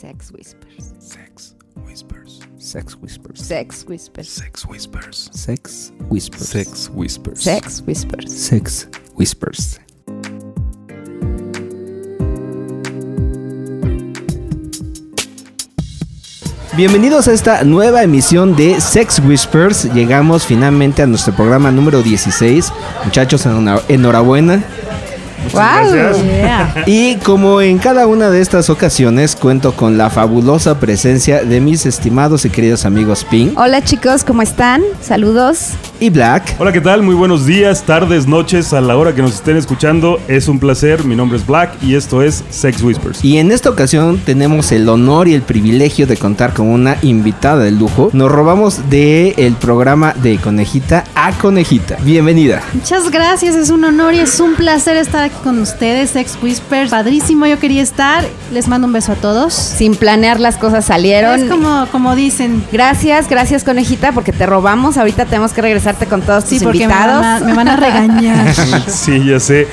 Sex Whispers. Sex Whispers. Sex Whispers. Sex Whispers. Sex Whispers. Sex Whispers. Sex Whispers. Sex Whispers. Sex Whispers. Bienvenidos a esta nueva emisión de Sex Whispers. Llegamos finalmente a nuestro programa número 16. Muchachos, enhora- Wow. Yeah. Y como en cada una de estas ocasiones, cuento con la fabulosa presencia de mis estimados y queridos amigos Pink Hola chicos, ¿cómo están? Saludos. y Black. Hola, ¿qué tal? Muy buenos días, tardes, noches, a la hora que nos estén escuchando. Es un placer, mi nombre es Black y esto es Sex Whispers. Y en esta ocasión tenemos el honor y el privilegio de contar con una invitada de lujo. Nos robamos del el programa de Conejita a Conejita. Bienvenida. Muchas gracias, es un honor y es un placer estar aquí con ustedes, Ex Whispers. Padrísimo, yo quería estar. Les mando un beso a todos. Sin planear las cosas salieron. Es como, como dicen. Gracias, gracias conejita, porque te robamos. Ahorita tenemos que regresarte con todos tus Sí, porque me invitados. van, a, me van a regañar. Sí, ya sé.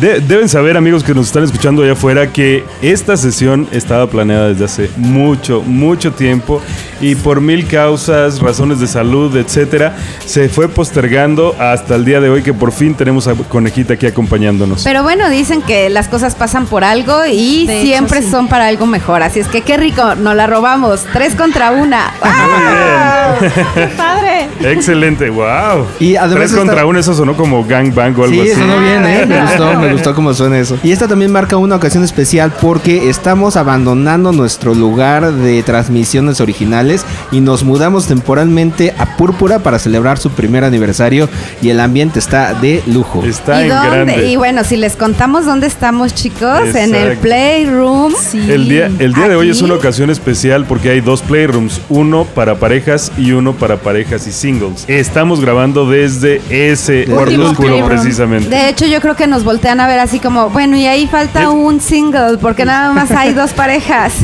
De- deben saber, amigos que nos están escuchando allá afuera, que esta sesión estaba planeada desde hace mucho, mucho tiempo y por mil causas, razones de salud, etcétera, se fue postergando hasta el día de hoy que por fin tenemos a Conejita aquí acompañándonos. Pero bueno, dicen que las cosas pasan por algo y De hecho, siempre sí. son para algo mejor. Así es que qué rico, nos la robamos. Tres contra una. Muy bien. ¡Qué padre! Excelente, wow. Y además Tres está- contra uno, eso sonó como gangbang o algo Sí, así. sonó bien, ¿eh? Me gustó, me gustó cómo suena eso. Y esta también marca una ocasión especial porque estamos abandonando nuestro lugar de transmisiones originales y nos mudamos temporalmente a Púrpura para celebrar su primer aniversario y el ambiente está de lujo. Está ¿Y en dónde? grande. Y bueno, si les contamos dónde estamos, chicos, en el. Playroom. Sí. El día, el día de hoy es una ocasión especial porque hay dos playrooms, uno para parejas y uno para parejas y singles. Estamos grabando desde ese cuarto oscuro playroom. precisamente. De hecho, yo creo que nos voltean a ver así como, bueno, y ahí falta Es- un single, porque nada más hay dos parejas.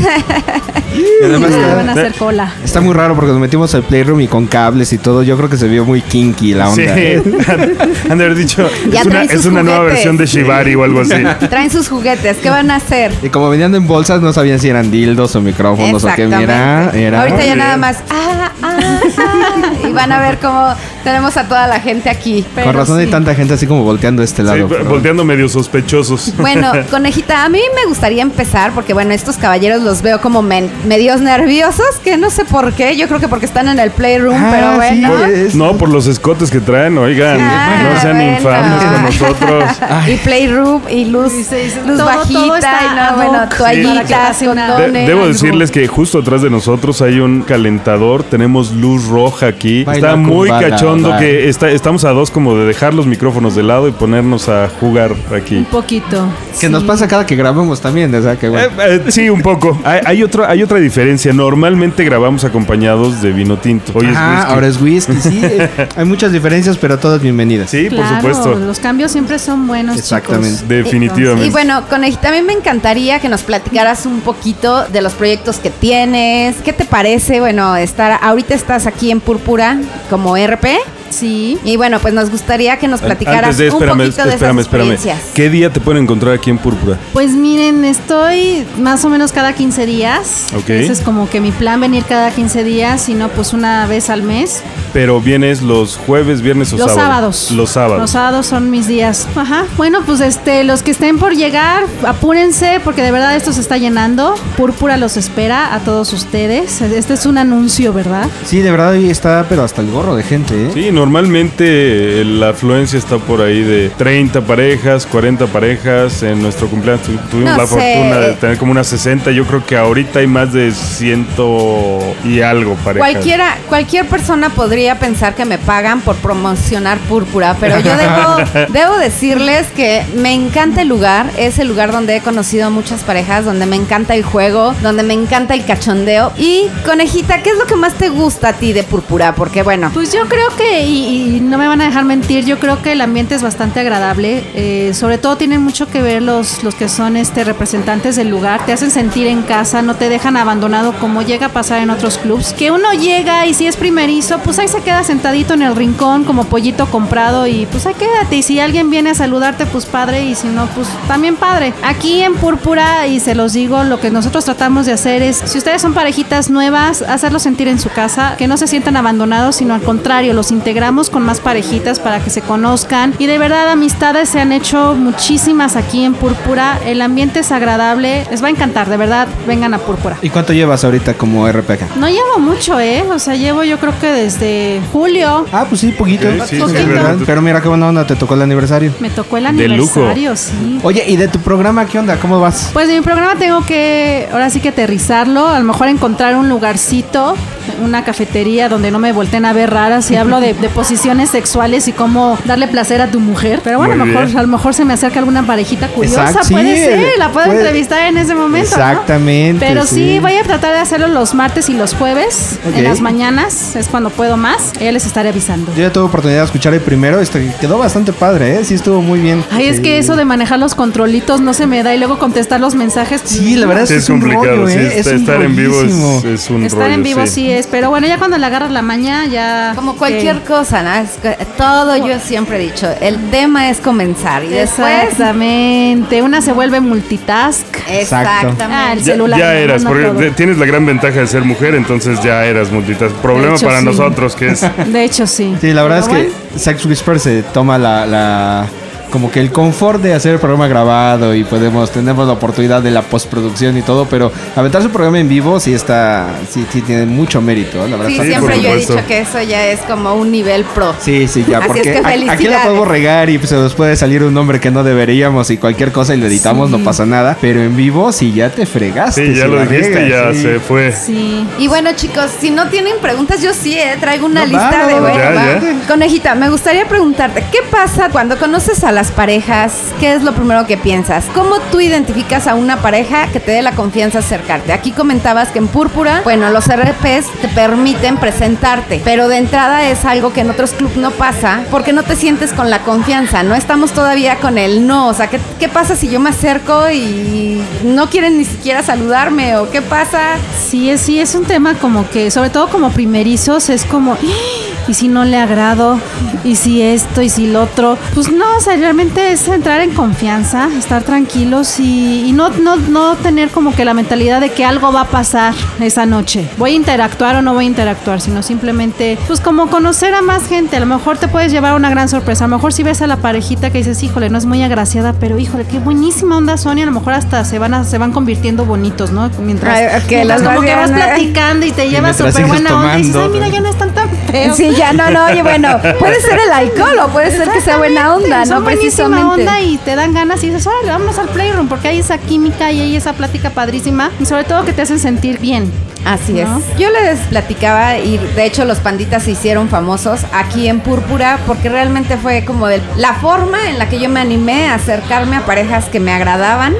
Y además van a hacer cola. Está muy raro porque nos metimos al Playroom y con cables y todo. Yo creo que se vio muy kinky la Sí, onda. ¿eh? han, de haber dicho, Ya es una, es una nueva versión de O algo así. Traen sus juguetes, ¿qué van a hacer? Y como venían en bolsas, no sabían si eran dildos o micrófonos o qué. Mira, era. Ahorita ya nada más. Ah, ah, ah, y van a ver cómo tenemos a toda la gente aquí. Con Pero razón hay sí. tanta gente así como volteando a este Sí, lado. pero- volteando medio sospechosos. Bueno, conejita, a mí me gustaría empezar porque, bueno, estos caballeros los veo como men- medios nerviosos, que no sé por qué. Yo creo que porque están en el playroom, Ah, pero sí, bueno. es- No, por los escotes que traen, oigan, Ah, no sean bueno. infames con nosotros. Y playroom y luz, Sí, sí, luz Todo- bajita todo está ad bueno, toallitas, Sí. De- debo decirles que justo atrás de nosotros hay un calentador, tenemos luz roja aquí. Baila está muy cachondo que está, estamos a dos como de dejar los micrófonos de lado y ponernos a jugar aquí. Un poquito. Que nos pasa cada que grabamos también, o sea que bueno. Eh, eh, sí, un poco. Hay, hay otra, hay otra diferencia. Normalmente grabamos acompañados de vino tinto. Hoy es Ah, whisky. ahora es whisky, sí. hay muchas diferencias, pero todas bienvenidas. Sí, Claro, por supuesto. Los cambios siempre son buenos. Exactamente. chicos. Definitivamente. Y bueno, Conejita, mí me encantaría que nos platicaras un poquito de los proyectos que tienes. ¿Qué te parece? Bueno, estar ahorita estás aquí en Púrpura como RP. Sí. Y bueno, pues nos gustaría que nos platicaras de, un espérame, poquito de espérame, esas espérame. experiencias. ¿Qué día te pueden encontrar aquí en Púrpura? Pues miren, estoy más o menos cada 15 días. Ok. Ese es como que mi plan, venir cada 15 días, y no pues una vez al mes. Pero vienes los jueves, viernes o Los sábados. sábados. Los sábados. Los sábados son mis días. Ajá. Bueno, pues este, los que estén por llegar, apúrense porque de verdad esto se está llenando. Púrpura los espera a todos ustedes. Este es un anuncio, ¿verdad? Sí, de verdad ahí está, pero hasta el gorro de gente, ¿eh? Sí, normalmente eh, la afluencia está por ahí de 30 parejas, 40 parejas. En nuestro cumpleaños tu- tuvimos No la sé. fortuna de tener como unas 60. Yo creo que ahorita hay más de ciento y algo parejas. Cualquiera, cualquier persona podría pensar que me pagan por promocionar Púrpura, pero yo debo, debo decirles que me encanta el lugar. Es el lugar donde he conocido muchas parejas, donde me encanta el juego, donde me encanta el cachondeo. Y, conejita, ¿qué es lo que más te gusta a ti de Púrpura? Porque, bueno, Pues yo creo que y, no me van a dejar mentir, yo creo que el ambiente es bastante agradable. eh, sobre todo tienen mucho que ver los, los que son este representantes del lugar. Te hacen sentir en casa, no te dejan abandonado como llega a pasar en otros clubs. Que uno llega y si es primerizo, pues ahí se queda sentadito en el rincón como pollito comprado y pues ahí quédate. Y si alguien viene a saludarte, pues padre, y si no, pues también padre. Aquí en Púrpura, y se los digo, lo que nosotros tratamos de hacer es, si ustedes son parejitas nuevas, hacerlos sentir en su casa, que no se sientan abandonados, sino al contrario, los integramos con más parejitas para que se conozcan. Y de verdad, amistades se han hecho muchísimas aquí en Púrpura. El ambiente es agradable, les va a encantar, de verdad, vengan a Púrpura. ¿Y cuánto llevas ahorita como RPK? No llevo mucho, ¿eh? O sea, llevo yo creo que desde julio. Ah, pues sí, poquito. Sí, sí, Es sí, verdad. sí. Pero mira qué buena onda, te tocó el aniversario. Me tocó el aniversario, sí. Oye, ¿y de tu programa qué onda? ¿Cómo vas? Pues de mi programa tengo que, ahora sí que aterrizarlo, a lo mejor encontrar un lugarcito, una cafetería donde no me volteen a ver raras y hablo de, de posiciones sexuales y cómo darle placer a tu mujer. Pero bueno, a lo, mejor, a lo mejor se me acerca alguna parejita curiosa, Exacto, sí, puede ser, la puedo puede- entrevistar en ese momento. ¿no? Exactamente, Pero sí. sí. voy a tratar de hacerlo los martes y los jueves, en las mañanas, es cuando puedo más. Ya les estaré avisando. Yo ya tuve oportunidad de escuchar el primero, este quedó bastante padre, ¿eh? Sí estuvo muy bien. Ay, es que eso de manejar los controlitos no se me da y luego contestar los mensajes. Sí, la verdad es Sí, que es es un complicado, rollo, sí, ¿eh? est- Es un estar en vivo es, es un Estar rollo, en vivo sí. sí. es, pero bueno, ya cuando le agarras la maña, ya. Como cualquier cosa, ¿no? Es que todo yo siempre he dicho, el tema es comenzar y después... Exactamente. Una se vuelve multitask. Exactamente. Ah, el Ya, celular. ya eras, porque todo. tienes la gran ventaja de ser mujer, entonces ya eras multitask. Problema hecho, para sí. nosotros, que es De hecho, sí. Sí, la verdad Pero es que Sex Whisper se toma la, la- como que el confort de hacer el programa grabado y podemos tenemos la oportunidad de la postproducción y todo, pero aventarse un programa en vivo sí está sí, sí tiene mucho mérito, ¿eh? la verdad. Sí, siempre yo he dicho que eso ya es como un nivel pro. Sí, sí, ya, Así es porque que a- aquí la podemos regar y se nos puede salir un nombre que no deberíamos y cualquier cosa y lo editamos, no pasa nada. Pero en vivo, sí, ya te fregaste. Sí, ya si lo la dijiste, riegas, ya sí. se fue. Sí. Y bueno, chicos, si no tienen preguntas, yo sí, ¿eh? traigo una No, lista va, de... no, bueno, ya, va. ya. Conejita, me gustaría preguntarte, ¿qué pasa cuando conoces a las parejas? ¿Qué es lo primero que piensas? ¿Cómo tú identificas a una pareja que te dé la confianza acercarte? Aquí comentabas que en Púrpura, bueno, los RPs te permiten presentarte, pero de entrada es algo que en otros clubs no pasa porque no te sientes con la confianza, no estamos todavía con el no, o sea, ¿qué, qué pasa si yo me acerco y no quieren ni siquiera saludarme o qué pasa? Sí, sí, es un tema como que, sobre todo como primerizos, es como, "Ah, ¿y si no le agrado? ¿Y si esto? ¿Y si lo otro? Pues no, o sea, realmente es entrar en confianza, estar tranquilos y, y no, no, no tener como que la mentalidad de que algo va a pasar esa noche. Voy a interactuar o no voy a interactuar, sino simplemente, pues como conocer a más gente. A lo mejor te puedes llevar una gran sorpresa. A lo mejor si ves a la parejita que dices, híjole, no es muy agraciada, pero híjole, qué buenísima onda Sonia. A lo mejor hasta se van, a- se van convirtiendo bonitos, ¿no? Mientras, Ay, ok, mientras las como que vas ¿eh? platicando y te llevas súper buena onda y dices, ay, mira, ya no están tan feos. Sí, ya, no, no, oye, bueno, puede ser el alcohol o puede ser que sea buena onda, Son no precisamente. onda y te dan ganas y dices, órale, vámonos al playroom porque hay esa química y hay esa plática padrísima y sobre todo que te hacen sentir bien. Así ¿No? es. Yo les platicaba y de hecho los panditas se hicieron famosos aquí en Púrpura porque realmente fue como de la forma en la que yo me animé a acercarme a parejas que me agradaban.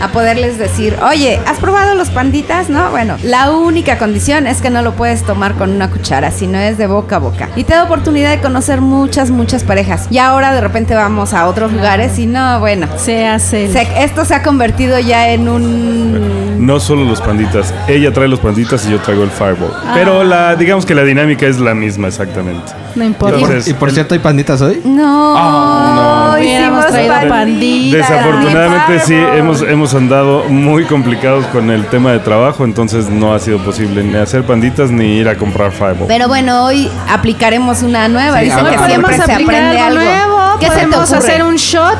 A poderles decir, oye, ¿has probado los panditas? No, bueno, la única condición es que no lo puedes tomar con una cuchara, sino es de boca a boca. Y te da oportunidad de conocer muchas, muchas parejas. Y ahora de repente vamos a otros lugares y no, bueno. Se hace. se- esto se ha convertido ya en un No solo los panditas, ella trae los panditas y yo traigo el fireball. Pero la, digamos que la dinámica es la misma exactamente. no importa. Entonces, Y por cierto, ¿hay panditas hoy? No, Ah, no. Hicimos traído pandita. pandita. Desafortunadamente sí, Fireball. hemos, hemos andado muy complicados con el tema de trabajo, entonces no ha sido posible ni hacer panditas ni ir a comprar fireball. Pero bueno, hoy aplicaremos una nueva. Sí, Dicen que podemos siempre se aplicar aprende algo algo. nuevo. ¿Qué se te podemos hacer un shot.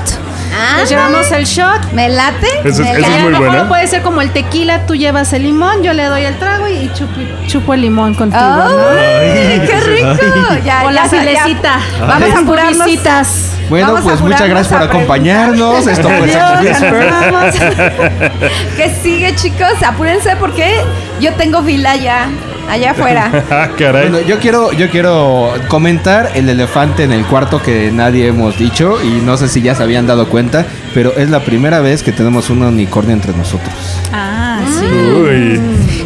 Ah, Nos llevamos el shot. ¿Me late? Eso es- Me eso es late. a muy lo mejor buena. puede ser como el tequila, tú llevas el limón, yo le doy el trago y chupo, chupo el limón contigo, ¿no? ¡Ay, qué rico! Ya, O la filecita. Vamos a apurarnos. Bueno, Vamos pues muchas gracias por acompañarnos. Esto fue vamos. ¿Qué sigue, chicos? Apúrense porque yo tengo fila ya, allá afuera. Ah, caray. Bueno, yo quiero, yo quiero comentar el elefante en el cuarto que nadie hemos dicho y no sé si ya se habían dado cuenta, pero es la primera vez que tenemos un unicornio entre nosotros. Ah, sí. Uy.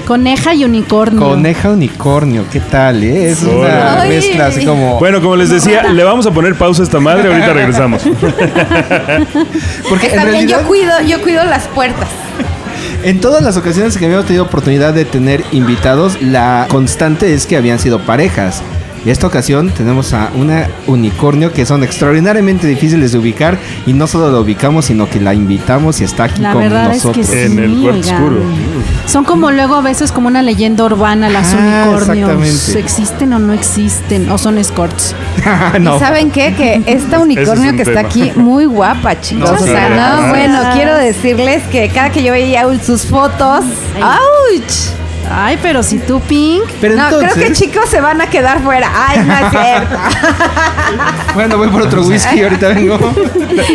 Coneja y unicornio. Coneja unicornio, ¿qué tal? eh? Es una Ay. mezcla así como. Bueno, como les decía, le vamos a poner pausa a esta madre, ahorita regresamos. porque en bien, realidad, yo cuido, yo cuido las puertas. En todas las ocasiones que habíamos tenido oportunidad de tener invitados, la constante es que habían sido parejas. Y esta ocasión tenemos a una unicornio que son extraordinariamente difíciles de ubicar y no solo la ubicamos, sino que la invitamos y está aquí La con verdad nosotros. es que sí. En el cuarto oigan. oscuro. Son como luego a veces como una leyenda urbana las Ah, unicornios. exactamente. ¿Existen o no existen? ¿O son escorts? no. ¿Y saben qué? Que esta unicornio un que está aquí, muy guapa, chicos. No, o sea, no, bueno, quiero decirles que cada que yo veía sus fotos, ¡ouch! Ay, pero si tú, Pink. Pero no, entonces, creo que chicos se van a quedar fuera. Ay, no es cierto. bueno, voy por otro whisky, ahorita vengo.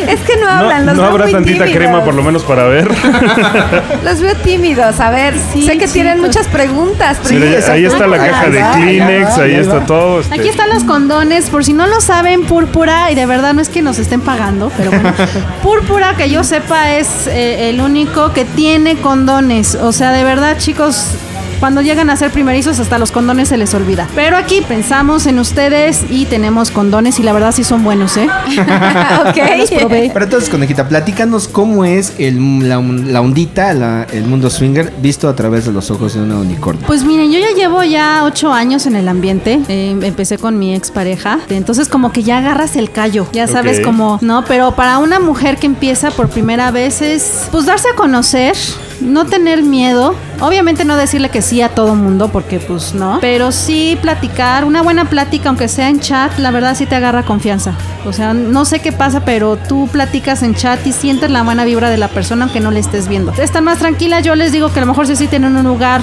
es que no No, hablan, los no veo habrá muy tantita tímidos. crema por lo menos para ver. Los veo tímidos. A ver, Sí, sé que tienen muchas preguntas. yo- ahí está la caja de Kleenex, va, ahí está todo. este. Aquí están los condones, por si no lo saben, Púrpura, y de verdad no es que nos estén pagando, pero bueno, Púrpura, que yo sepa, es eh, el único que tiene condones. O sea, de verdad, chicos, cuando llegan a ser primerizos, hasta los condones se les olvida. Pero aquí pensamos en ustedes y tenemos condones, y la verdad sí son buenos, ¿eh? Los ok. probé. Pero entonces, Conejita, platícanos cómo es el, la, la ondita, la- el mundo swinger, visto a través de los ojos de una unicornio. Pues miren, yo ya llevo ya ocho años en el ambiente. Eh, empecé con mi expareja. Entonces como que ya agarras el callo. Ya sabes Ok. cómo, ¿no? Pero para una mujer que empieza por primera vez es pues darse a conocer. No tener miedo, obviamente no decirle que sí a todo mundo, porque pues no, pero sí platicar, una buena plática, aunque sea en chat, la verdad sí te agarra confianza. O sea, no sé qué pasa, pero tú platicas en chat y sientes la buena vibra de la persona aunque no le estés viendo. Están más tranquilas, yo les digo que a lo mejor sí, sí tienen un lugar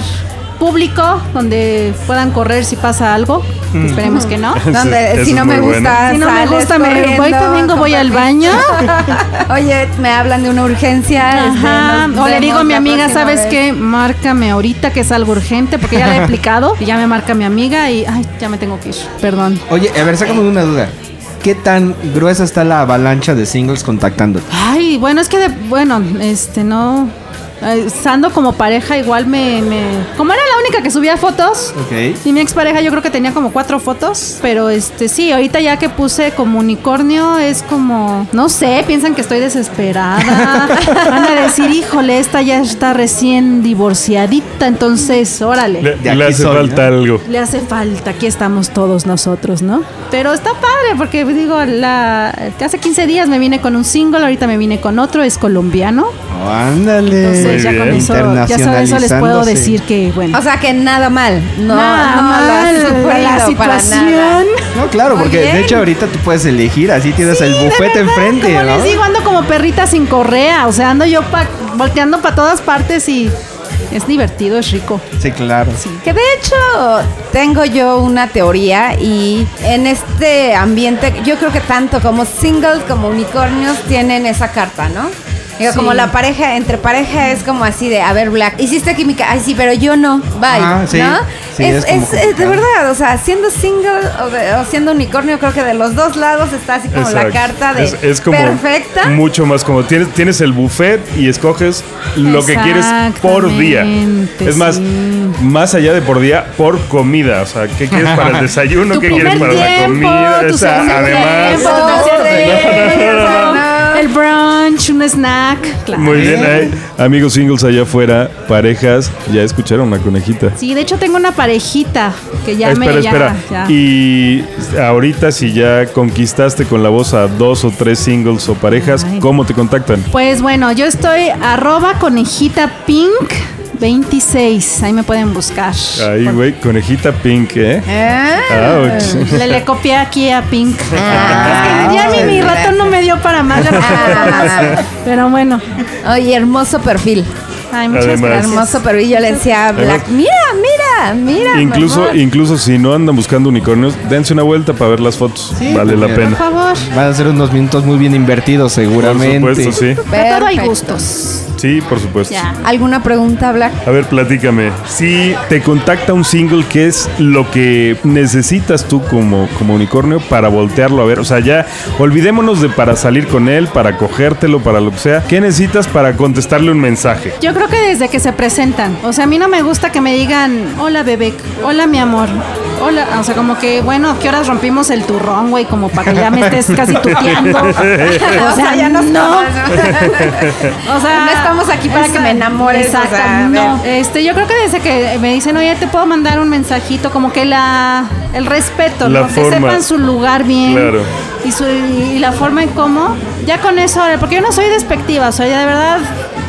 público donde puedan correr si pasa algo. que Esperemos que no. Donde Eso si no me muy bueno. gusta, Si no me gusta, me voy, te vengo, voy al baño. Oye, me hablan de una urgencia. este, Ajá. nos O le digo a mi amiga, ¿sabes vez. qué? Márcame ahorita que es algo urgente, porque ya le he explicado. Y ya me marca mi amiga y, ay, ya me tengo que ir. Perdón. Oye, a ver, sácame una duda. ¿Qué tan gruesa está la avalancha de singles contactándote? Ay, bueno, es que, de, bueno, este, no... eh, Estando como pareja, igual me, me... Como era la única que subía fotos, Ok. Y mi expareja yo creo que tenía como cuatro fotos, pero este sí, ahorita ya que puse como unicornio es como, no sé, piensan que estoy desesperada. Van a decir, híjole, esta ya está recién divorciadita, entonces, órale. Le, hace soy, falta algo. Le hace falta, aquí estamos todos nosotros, ¿no? Pero está padre porque digo, la hace 15 días me vine con un single, ahorita me vine con otro, es colombiano. Oh, ándale. Entonces ya bien. con eso, ya sabes, eso les puedo decir que bueno. O sea que nada mal. No, Nada no mal, la para situación. No, claro, porque bien. de hecho ahorita tú puedes elegir, así tienes Sí, el bufete enfrente, Como ¿no? les digo, ando como perrita sin correa. O sea, ando yo pa- volteando para todas partes y es divertido, es rico. Sí, claro. Que de hecho tengo yo una teoría y en este ambiente yo creo que tanto como singles como unicornios tienen esa carta, ¿no? Digo, Sí. como la pareja, entre pareja es como así de, a ver, Black, hiciste química, ay sí, pero yo no, bye, Ah, sí. ¿no? Sí, es, es como es- es de verdad, o sea, siendo single o, de- o siendo unicornio, creo que de los dos lados está así como la carta de es, como perfecta. mucho más como tienes, tienes el buffet y escoges lo que quieres por día. Es más, más allá de por día, por comida. O sea, ¿qué quieres para el desayuno? ¿Qué quieres para la comida? segundo además. tiempo, el brunch, un snack. Claro. Muy bien, amigos singles allá afuera, parejas, ya escucharon la conejita. Sí, de hecho tengo una parejita que ya espera, me ya- espera. ya. Y ahorita si ya conquistaste con la voz a dos o tres singles o parejas, Ay. ¿cómo te contactan? Pues bueno, yo estoy arroba conejita pink 26. Ahí me pueden buscar. Ahí, güey, conejita pink, ¿eh? Ah. Le, le copié aquí a Pink. Ah, Es que ya mi, mi ratón no me dio para más. más. Pero bueno. Ay, hermoso perfil. Ay, muchas Además. gracias. Hermoso perfil. Yo le decía a Black, mira, mira. Mira, mira. Incluso, incluso si no andan buscando unicornios, dense una vuelta para ver las fotos. Sí, vale la pena. Por favor. Van a ser unos minutos muy bien invertidos, seguramente. Por supuesto, sí. De todo hay gustos. Sí, por supuesto. Ya. ¿Alguna pregunta, Black? A ver, platícame. Si te contacta un single, ¿qué es lo que necesitas tú como, como unicornio para voltearlo a ver? O sea, ya olvidémonos de para salir con él, para cogértelo, para lo que sea. ¿Qué necesitas para contestarle un mensaje? Yo creo que desde que se presentan. O sea, a mí no me gusta que me digan, hola bebé, hola mi amor, hola. O sea, como que, bueno, ¿qué horas rompimos el turrón, güey? Como para que ya me estés casi tuteando. O sea, ya no. O sea, No estamos aquí para que me enamores, o sea, Exacto, no. Este, yo creo que desde que me dicen, oye, te puedo mandar un mensajito, como que la, el respeto, La ¿no? que sepan su lugar bien. Claro. Y, su, y la forma en cómo. Ya con eso, porque yo no soy despectiva, o sea, ya de verdad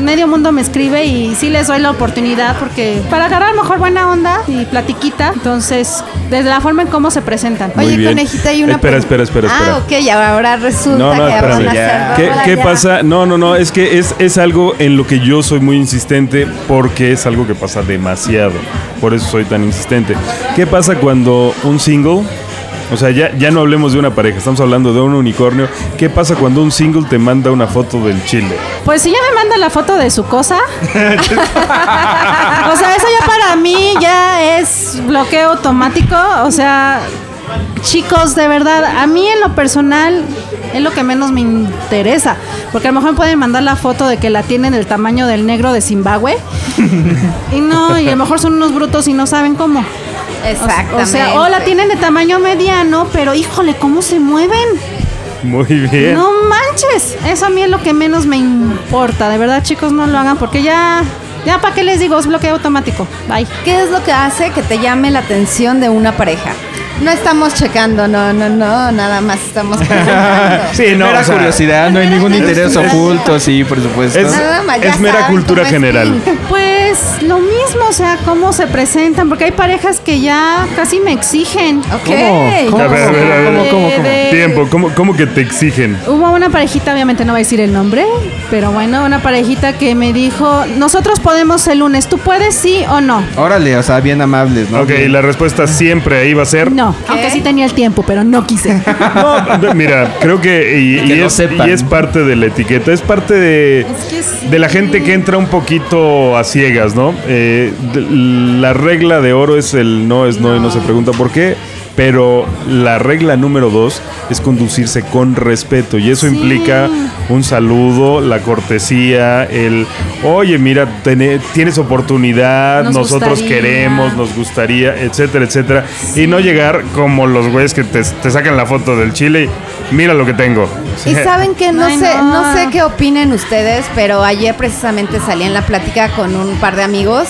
medio mundo me escribe y sí les doy la oportunidad porque para agarrar a lo mejor buena onda y platiquita, entonces desde la forma en cómo se presentan. Muy Oye, bien. conejita, hay una Espera, espera, espera, espera. Ah, ok, ahora resulta No, no, que espérame. van a ya. hacer ¿Qué, qué pasa? No, no, no, es que es, es algo en lo que yo soy muy insistente porque es algo que pasa demasiado. Por eso soy tan insistente. ¿Qué pasa cuando un single, o sea, ya, ya no hablemos de una pareja, estamos hablando de un unicornio, ¿qué pasa cuando un single te manda una foto del chile? Pues si ya me manda la foto de su cosa. o sea, eso ya para mí ya es bloqueo automático. O sea, chicos, de verdad, a mí en lo personal es lo que menos me interesa. Porque a lo mejor pueden mandar la foto de que la tienen del tamaño del negro de Zimbabue. y no, y a lo mejor son unos brutos y no saben cómo. Exactamente. O sea, o la tienen de tamaño mediano, pero híjole, ¿cómo se mueven? Muy bien. No manches, eso a mí es lo que menos me importa. De verdad, chicos, no lo hagan porque ya, ya para qué les digo, es bloqueo automático. Bye. ¿Qué es lo que hace que te llame la atención de una pareja? No estamos checando, no, no, no, nada más estamos. Sí, no, mera o sea, curiosidad, no hay ningún interés oculto, sí, por supuesto. Es- Nada más, es mera saben cultura es general. Pink. Pues lo mismo, o sea, cómo se presentan, porque hay parejas que ya casi me exigen. Ok. ¿Cómo? ¿Cómo? A ver, a ver, a ver. ¿Cómo, cómo, cómo? De- Tiempo, ¿cómo, cómo que te exigen? Hubo una parejita, obviamente no voy a decir el nombre, pero bueno, una parejita que me dijo, nosotros podemos el lunes, ¿tú puedes sí o no? Órale, o sea, bien amables, ¿no? Ok, y la respuesta siempre ahí va a ser... No, aunque sí tenía el tiempo, pero no quise. No, mira, creo que y, Que y lo es, y es parte de la etiqueta, es parte de, que sí. de la gente que entra un poquito a ciegas, ¿no? Eh, la regla de oro es el no es no, y no se pregunta por qué, pero la regla número dos es conducirse con respeto y eso Sí. implica un saludo, la cortesía, el oye, mira, tienes oportunidad, Nos nosotros gustaría. queremos, nos gustaría, etcétera, etcétera. Y no llegar como los güeyes que te, te sacan la foto del chile mira lo que tengo. Y saben que no Ay, sé, no. no sé qué opinen ustedes, pero ayer precisamente salí en la plática con un par de amigos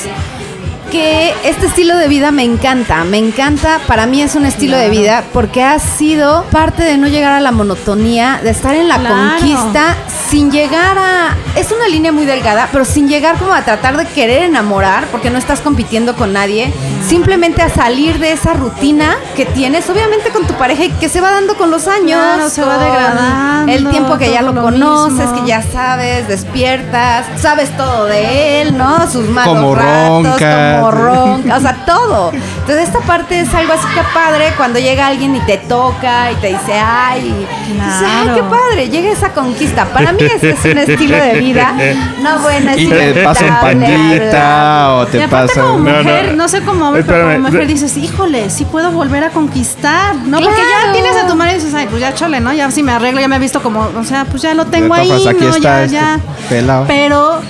que este estilo de vida me encanta, me encanta, para mí es un estilo de vida porque ha sido parte de no llegar a la monotonía, de estar en la Claro. conquista sin llegar a es una línea muy delgada, pero sin llegar como a tratar de querer enamorar porque no estás compitiendo con nadie, simplemente a salir de esa rutina que tienes obviamente con tu pareja y que se va dando con los años, Claro, se va degradando, El tiempo que ya lo lo conoces, mismo. que ya sabes, despiertas, sabes todo de él, ¿no? Sus malos ratos, ronca. como ronca, o sea, todo. Entonces esta parte es algo así que padre cuando llega alguien y te toca y te dice, ay, y dices, ay, Claro. qué padre, llega esa conquista. Para mí ese es un estilo de vida. No, bueno, es Y te panita o Y te aparte pasa... como No, mujer, no. no, sé cómo hombre, pero como mujer dices, híjole, sí puedo volver a conquistar, ¿no? Porque Claro. ya tienes a tu marido y dices, ay, pues ya chole, ¿no? Ya si me arreglo, ya me he visto como, o sea, pues ya lo tengo ahí, ¿no? ya, este ya. pelado. Pero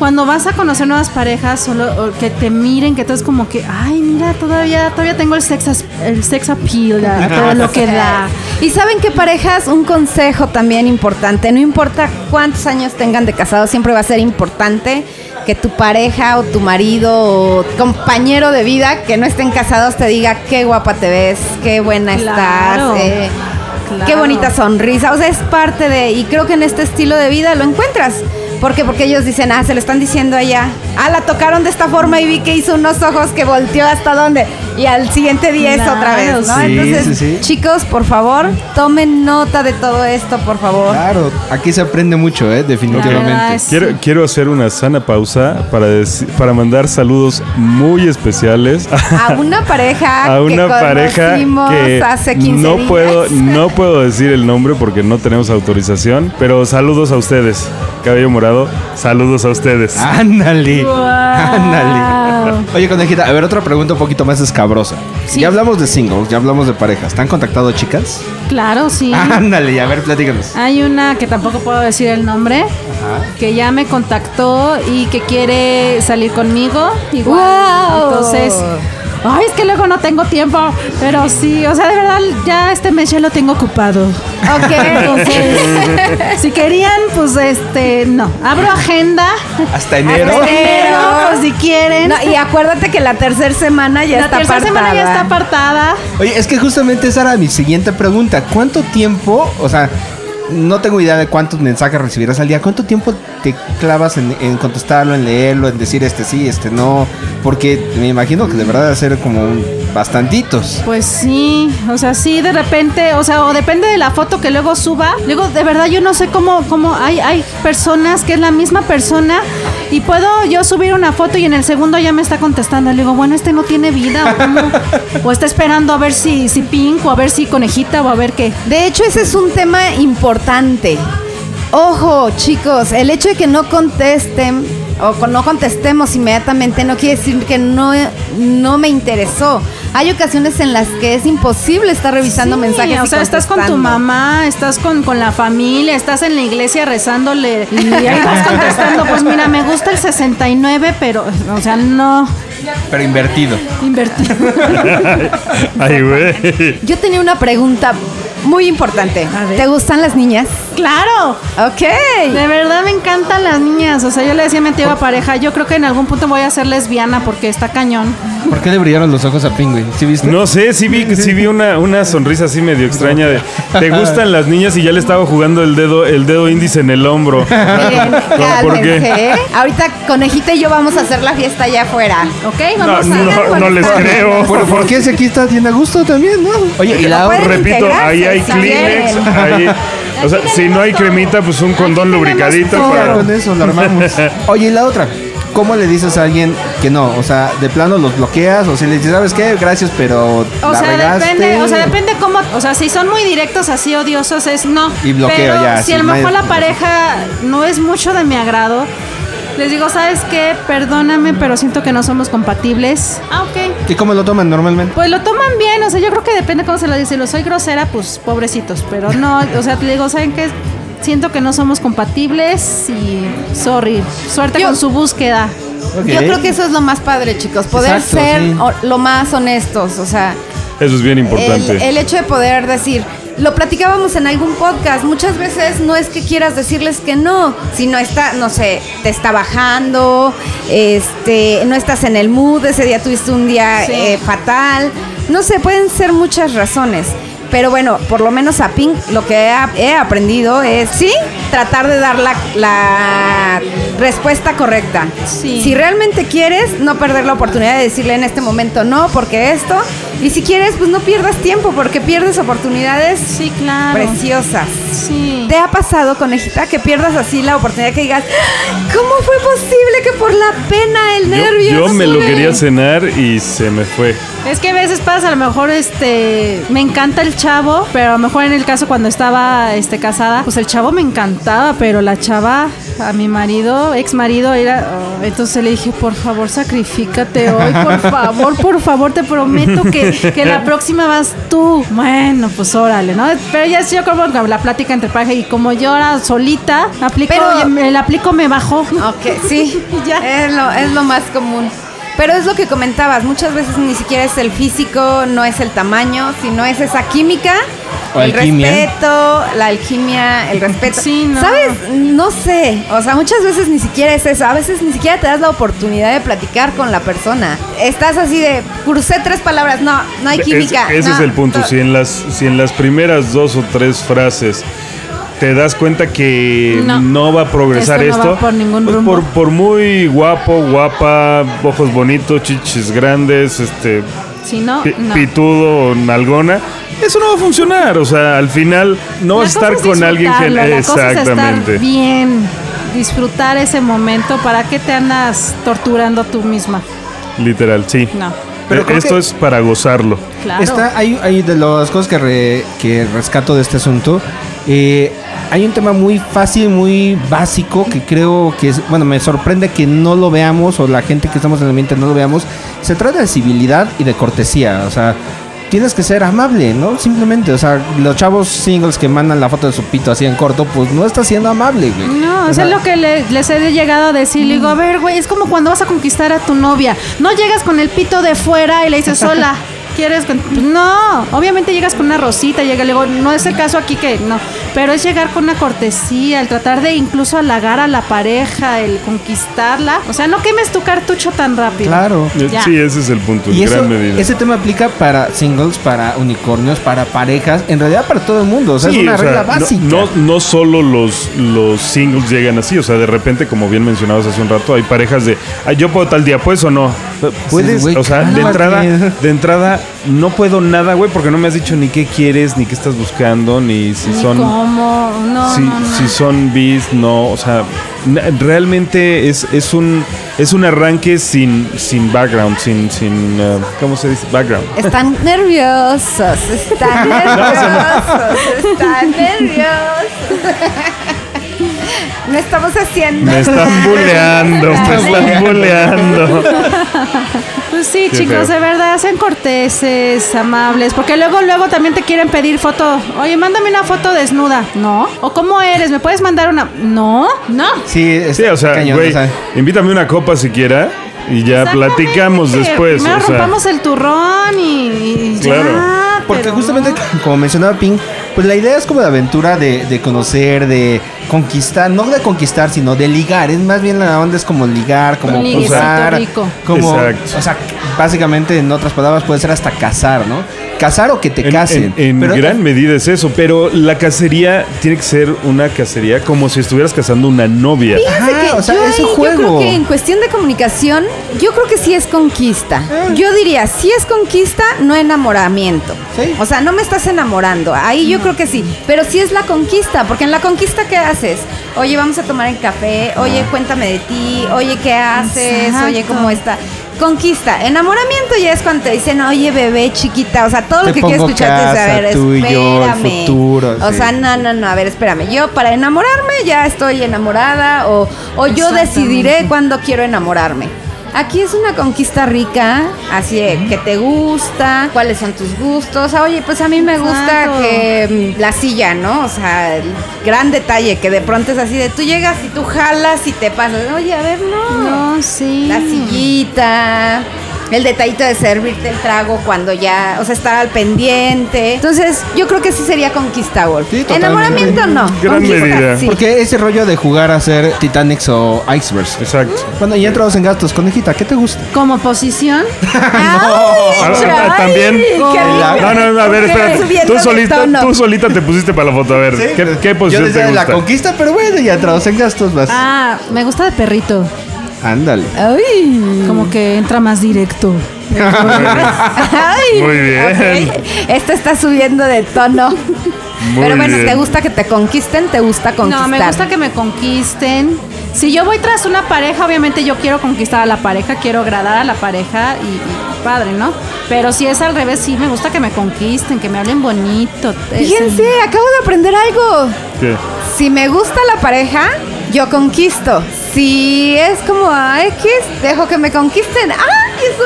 cuando vas a conocer nuevas parejas, solo que te miren, que todo es como que, ay, mira, todavía, todavía tengo el sex, as- el sex appeal, a todo lo que da. Y saben que parejas, un consejo también importante, no importa cuántos años tengan de casado, siempre va a ser importante que tu pareja o tu marido o compañero de vida que no estén casados te diga qué guapa te ves, qué buena Claro, estás, eh, claro. qué bonita sonrisa. O sea, es parte de, y creo que en este estilo de vida lo encuentras. ¿Por qué? Porque ellos dicen, ah, se lo están diciendo allá. Ah, la tocaron de esta forma y vi que hizo unos ojos que volteó hasta dónde. y al siguiente día es otra vez, ¿no? sí. Entonces, Sí, sí, sí. chicos, por favor, tomen nota de todo esto, por favor. Claro, aquí se aprende mucho, ¿eh? Definitivamente. es- Quiero, quiero hacer una sana pausa para, para mandar saludos muy especiales A una pareja a una que pareja que hace 15 no días. puedo no puedo decir el nombre porque no tenemos autorización, pero saludos a ustedes. Cabello morado, saludos a ustedes. Ándale. Ándale. Wow. Oye, conejita, a ver, otra pregunta un poquito más escabrosa. Sí. Ya hablamos de singles, ya hablamos de parejas. ¿Te han contactado chicas? Claro, sí. Ándale, a ver, platícanos. Hay una que tampoco puedo decir el nombre, que ya me contactó y que quiere salir conmigo. Igual. ¡Wow! Entonces, ay, es que luego no tengo tiempo, pero sí, o sea, de verdad, ya este mes ya lo tengo ocupado. Ok. Entonces, si querían, pues este, no. Abro agenda. Hasta enero. Hasta Pero, pues si quieren. No, y acuérdate que la tercera semana ya la está tercera apartada. semana ya está apartada. Oye, es que justamente esa era mi siguiente pregunta. ¿Cuánto tiempo, o sea, no tengo idea de cuántos mensajes recibirás al día, cuánto tiempo te clavas en, en contestarlo, en leerlo, en decir este sí, este no? Porque me imagino que de verdad debe ser como bastantitos. Pues sí, o sea, sí, de repente, o sea, o depende de la foto que luego suba. Luego, de verdad, yo no sé cómo, cómo hay, hay personas que es la misma persona y puedo yo subir una foto y en el segundo ya me está contestando. Le digo, bueno, este no tiene vida, o, cómo? O está esperando a ver si, si Pink, o a ver si Conejita, o a ver qué. De hecho, ese es un tema importante. Ojo, chicos, el hecho de que no contesten o con- no contestemos inmediatamente no quiere decir que no, no me interesó. Hay ocasiones en las que es imposible estar revisando Sí, mensajes. O y sea, estás con tu mamá, estás con, con la familia, estás en la iglesia rezándole y ahí vas contestando, pues mira, me gusta el 69, pero, o sea, no Pero invertido. invertir. Ay, güey. Yo tenía una pregunta muy importante. ¿Te gustan las niñas? ¡Claro! Ok. De verdad me encantan las niñas. O sea, yo le decía a mi antigua pareja, yo creo que en algún punto voy a ser lesbiana porque está cañón. ¿Por qué le brillaron los ojos a Pingüe? ¿Sí viste? No sé, sí vi, sí vi una, una sonrisa así medio extraña de ¿te gustan las niñas? Y ya le estaba jugando el dedo, el dedo índice en el hombro. Miren, ¿Por qué? cálmense. Ahorita Conejita y yo vamos a hacer la fiesta allá afuera. ¿Ok? No, Vamos a... no, no les creo. ¿Por, por qué si aquí está bien a gusto también, no? Oye, y la. Repito, ahí hay Kleenex, ahí- o sea, si no hay cremita, pues un condón lubricadito para... con eso lo armamos. Oye, y la otra. ¿Cómo le dices a alguien que no? O sea, de plano los bloqueas o si le dices, ¿sabes qué? Gracias, pero O la sea, regaste. depende, o sea, depende cómo, o sea, si son muy directos así odiosos es no. Y bloqueo Pero ya, si a lo mejor la pareja no es mucho de mi agrado, les digo, ¿sabes qué? Perdóname, pero siento que no somos compatibles. Ah, ok. ¿Y cómo lo toman normalmente? Pues lo toman bien, o sea, yo creo que depende cómo se lo dice. Si lo soy grosera, pues pobrecitos, pero no, o sea, te digo, ¿saben qué? Siento que no somos compatibles y sorry, suerte Yo- con su búsqueda. Yo creo que eso es lo más padre, chicos. Poder Exacto, ser sí. lo más honestos. O sea, Eso es bien el, importante. el hecho de poder decir, lo platicábamos en algún podcast, muchas veces no es que quieras decirles que no, sino está, no sé, te está bajando, este, no estás en el mood, ese día tuviste un día Sí. eh, fatal, no sé, pueden ser muchas razones. Pero bueno, por lo menos a Pink lo que he, aprendido es, sí, tratar de dar la, la respuesta correcta. Sí. Si realmente quieres, no perder la oportunidad de decirle en este momento no, porque esto. Y si quieres, pues no pierdas tiempo, porque pierdes oportunidades Sí, claro. preciosas. Sí. ¿Te ha pasado, conejita, que pierdas así la oportunidad que digas, ¿cómo fue posible que por la pena, el Yo, nervio? yo me lo sube"? quería cenar y se me fue. Es que a veces pasa, a lo mejor este me encanta el chavo, pero a lo mejor en el caso cuando estaba este casada, pues el chavo me encantaba, pero la chava a mi marido, ex marido era oh, entonces le dije, "Por favor, sacrifícate hoy, por favor, por favor, te prometo que, que la próxima vas tú." Bueno, pues órale, ¿no? Pero ya sí, yo como que la plática entre pareja y como yo era solita, aplico Pero- el aplico me bajó. Ok, sí, Ya. Es, lo, es lo más común. Pero es lo que comentabas, muchas veces ni siquiera es el físico, no es el tamaño, sino es esa química, O el alquimia. respeto, la alquimia, el respeto. Sí, no. ¿Sabes? No sé, o sea, muchas veces ni siquiera es eso, a veces ni siquiera te das la oportunidad de platicar con la persona. Estás así de, crucé tres palabras, no, no hay Es- química. ese no, es el punto. no. Si en, las, si en las primeras dos o tres frases te das cuenta que no, No. va a progresar Esto no esto, va por ningún pues rumbo. por, por muy guapo, guapa, ojos bonitos, chichis grandes, este, Si no, pi- no. pitudo o nalgona, eso no va a funcionar. O sea, al final no La vas a estar es con alguien que... la cosa es estar Exactamente. bien, disfrutar ese momento. ¿Para qué te andas torturando tú misma? Literal, sí. No, Pero Eh, creo Esto que- es para gozarlo. claro. Está, hay, hay de las cosas que, re- que rescato de este asunto. eh, hay un tema muy fácil, muy básico que creo que es, bueno, me sorprende que no lo veamos o la gente que estamos en el ambiente no lo veamos. Se trata de civilidad y de cortesía, o sea, tienes que ser amable, ¿no? Simplemente, o sea, los chavos singles que mandan la foto de su pito así en corto, pues no está siendo amable, güey. No, O sea, es lo que le- les he llegado a decir. Le digo, a ver, güey, es como cuando vas a conquistar a tu novia. No llegas con el pito de fuera y le dices, hola, ¿quieres? con-?" No, obviamente llegas con una rosita, llega, le digo, no es el caso aquí que no, pero es llegar con una cortesía, el tratar de incluso halagar a la pareja, el conquistarla. O sea, no quemes tu cartucho tan rápido. Claro. Eh, Ya. Sí, ese es el punto, Y en eso, gran medida. ese tema aplica para singles, para unicornios, para parejas, en realidad para todo el mundo. O sea, Sí, es una o sea, regla no- básica. No, no solo los, los singles llegan así, o sea, de repente, como bien mencionabas hace un rato, hay parejas de, "Ay, yo puedo tal día, ¿puedes o no? Puedes, güey, o sea, de entrada, de entrada, no puedo nada, güey, porque no me has dicho ni qué quieres, ni qué estás buscando, ni si Ni son... cómo, no, si, no, no. si son bis, no, o sea, realmente es, es un es un arranque sin, sin background, sin, sin uh, ¿cómo se dice? Background. Están nerviosos, están nerviosos, están nerviosos. No estamos haciendo. Me están buleando, me están buleando. Pues sí, Qué chicos, feo. de verdad, sean corteses, amables, porque luego, luego también te quieren pedir foto. Oye, mándame una foto desnuda. No. ¿O cómo eres? ¿Me puedes mandar una? No, no. Sí, es Sí, o sea, cañón, güey, o sea. invítame una copa siquiera y ya platicamos después. Primero o sea, rompamos el turrón y, y Claro. ya. Porque pero justamente, no. como mencionaba Pink, pues la idea es como de aventura, de, de conocer, de conquistar, no de conquistar, sino de ligar. Es más bien la onda es como ligar, como rico. como, Exacto. o sea, básicamente en otras palabras puede ser hasta casar, ¿no? Casar o que te en, casen. en- en Pero- gran medida es eso, pero la cacería tiene que ser una cacería como si estuvieras cazando una novia. Fíjense Ajá, que o sea, yo, es un ahí- yo creo juego. que en cuestión de comunicación, yo creo que sí es conquista. Yo diría, si es conquista, no enamoramiento. Sí. O sea, no me estás enamorando. Ahí yo creo que sí. Pero sí es la conquista, porque en la conquista, ¿qué haces? Oye, vamos a tomar el café. Oye, cuéntame de ti. Oye, ¿qué haces? Exacto. Oye, ¿cómo está? Conquista. Enamoramiento ya es cuando te dicen, oye, bebé, chiquita. O sea, todo Te lo que quieres escucharte es, a ver, yo, el espérame. futuro, o sí. sea, no, no, no, a ver, espérame. Yo para enamorarme ya estoy enamorada o, o yo decidiré cuándo quiero enamorarme. Aquí es una conquista rica, así que te gusta, cuáles son tus gustos. Ah, Oye, pues a mí me gusta Exacto. que mm, la silla, ¿no? O sea, el gran detalle que de pronto es así de tú llegas y tú jalas y te pasas. Oye, a ver, no. No, sí. La sillita, el detallito de servirte el trago cuando ya, o sea, estar al pendiente. Entonces, yo creo que sí sería conquista, Wolf. Sí. Enamoramiento no. Gran conquista, medida. sí. Porque ese rollo de jugar a ser Titanics o Icebergs. Exacto. Bueno, ya entrados en gastos, conejita, ¿qué te gusta? Como posición. Ah, también. qué. No, no, no, a ver, espera. Tú solita, tú solita te pusiste para la foto. A ver, ¿qué, qué Yo posición decía te de la gusta? conquista, pero bueno, ya entrados en gastos vas. Ah, me gusta de perrito. Ándale. Ay. Como que entra más directo. Ay. Muy bien. ok. Esto está subiendo de tono. Muy Pero bueno, bien. ¿te gusta que te conquisten? ¿Te gusta conquistar? No, me gusta que me conquisten. Si yo voy tras una pareja, obviamente yo quiero conquistar a la pareja, quiero agradar a la pareja y, y padre, ¿no? Pero si es al revés, sí me gusta que me conquisten, que me hablen bonito. Fíjense, acabo de aprender algo. ¿Qué? Si me gusta la pareja, yo conquisto. Si es como a X, dejo que me conquisten. ¡Ah! Eso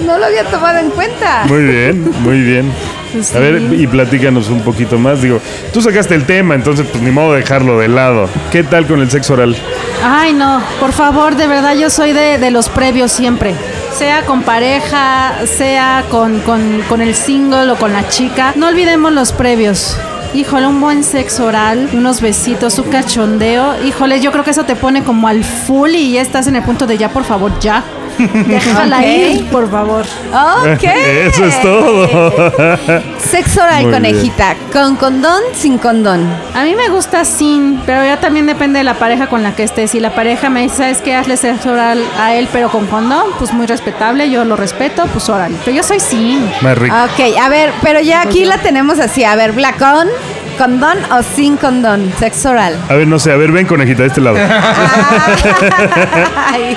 no, no lo había tomado en cuenta. Muy bien, muy bien. Pues A ver, sí. y platícanos un poquito más. Digo, tú sacaste el tema, entonces pues ni modo de dejarlo de lado. ¿Qué tal con el sexo oral? Ay, no, por favor, de verdad yo soy de, de los previos siempre. Sea con pareja, sea con, con, con el single o con la chica. No olvidemos los previos. Híjole, un buen sexo oral, unos besitos, un cachondeo. Híjole, yo creo que eso te pone como al full y ya estás en el punto de ya, por favor, ya. Déjala Ok. ir, por favor. Ok. Eso es todo. Sexo oral, Muy conejita. ¿Con condón, sin condón? A mí me gusta sin, pero ya también depende de la pareja con la que estés. Si la pareja me dice, ¿sabes qué? Hazle sexo oral a él, pero con condón, pues muy respetable, yo lo respeto, pues órale. Pero yo soy sin. Más rico. Ok, a ver, pero ya aquí la tenemos así. A ver, black on, condón o sin condón. Sexo oral. A ver, no sé, a ver, ven conejita de este lado. Ay.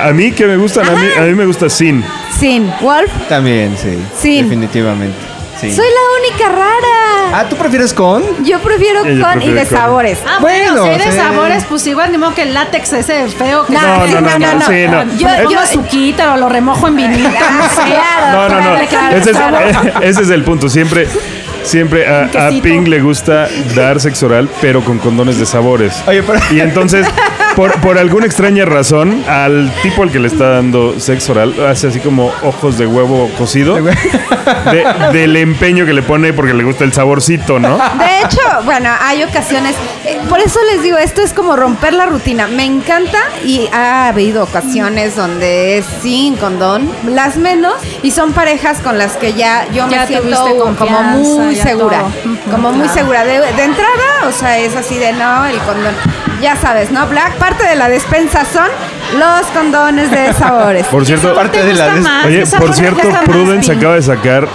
A mí que me gustan, a mí, a mí me gusta sin. sin. Wolf, También, sí. Sí. Definitivamente. Sí. soy la única rara. Ah, ¿tú prefieres con? Yo prefiero Ella con y de con. sabores. Ah, Bueno, bueno, si hay de sí. sabores, pues igual ni modo que el látex ese feo que No, No, no, no, no, sí, no. Yo- yo, yo- azuquita o lo remojo en vinito, no No, no, es, ese es el punto. Siempre, siempre a, a. Pink le gusta dar sexo oral, pero con condones de sabores. Oye, pero... Y entonces, por, por alguna extraña razón, al tipo al que le está dando sexo oral, hace así como ojos de huevo cocido. de- del empeño que le pone porque le gusta el saborcito, ¿no? De hecho, bueno, hay ocasiones, eh, por eso les digo, esto es como romper la rutina. Me encanta y ha habido ocasiones donde es sin condón, las menos, y son parejas con las que ya yo me siento como muy segura. todo. Como muy segura. De, de entrada, o sea, es así de no, el condón. Ya sabes, ¿no? Black, parte de la despensa son los condones de sabores. Por cierto, Parte de la gusta des- más? Oye, ¿Qué sabor por cierto, Prudence Pink? acaba de sacar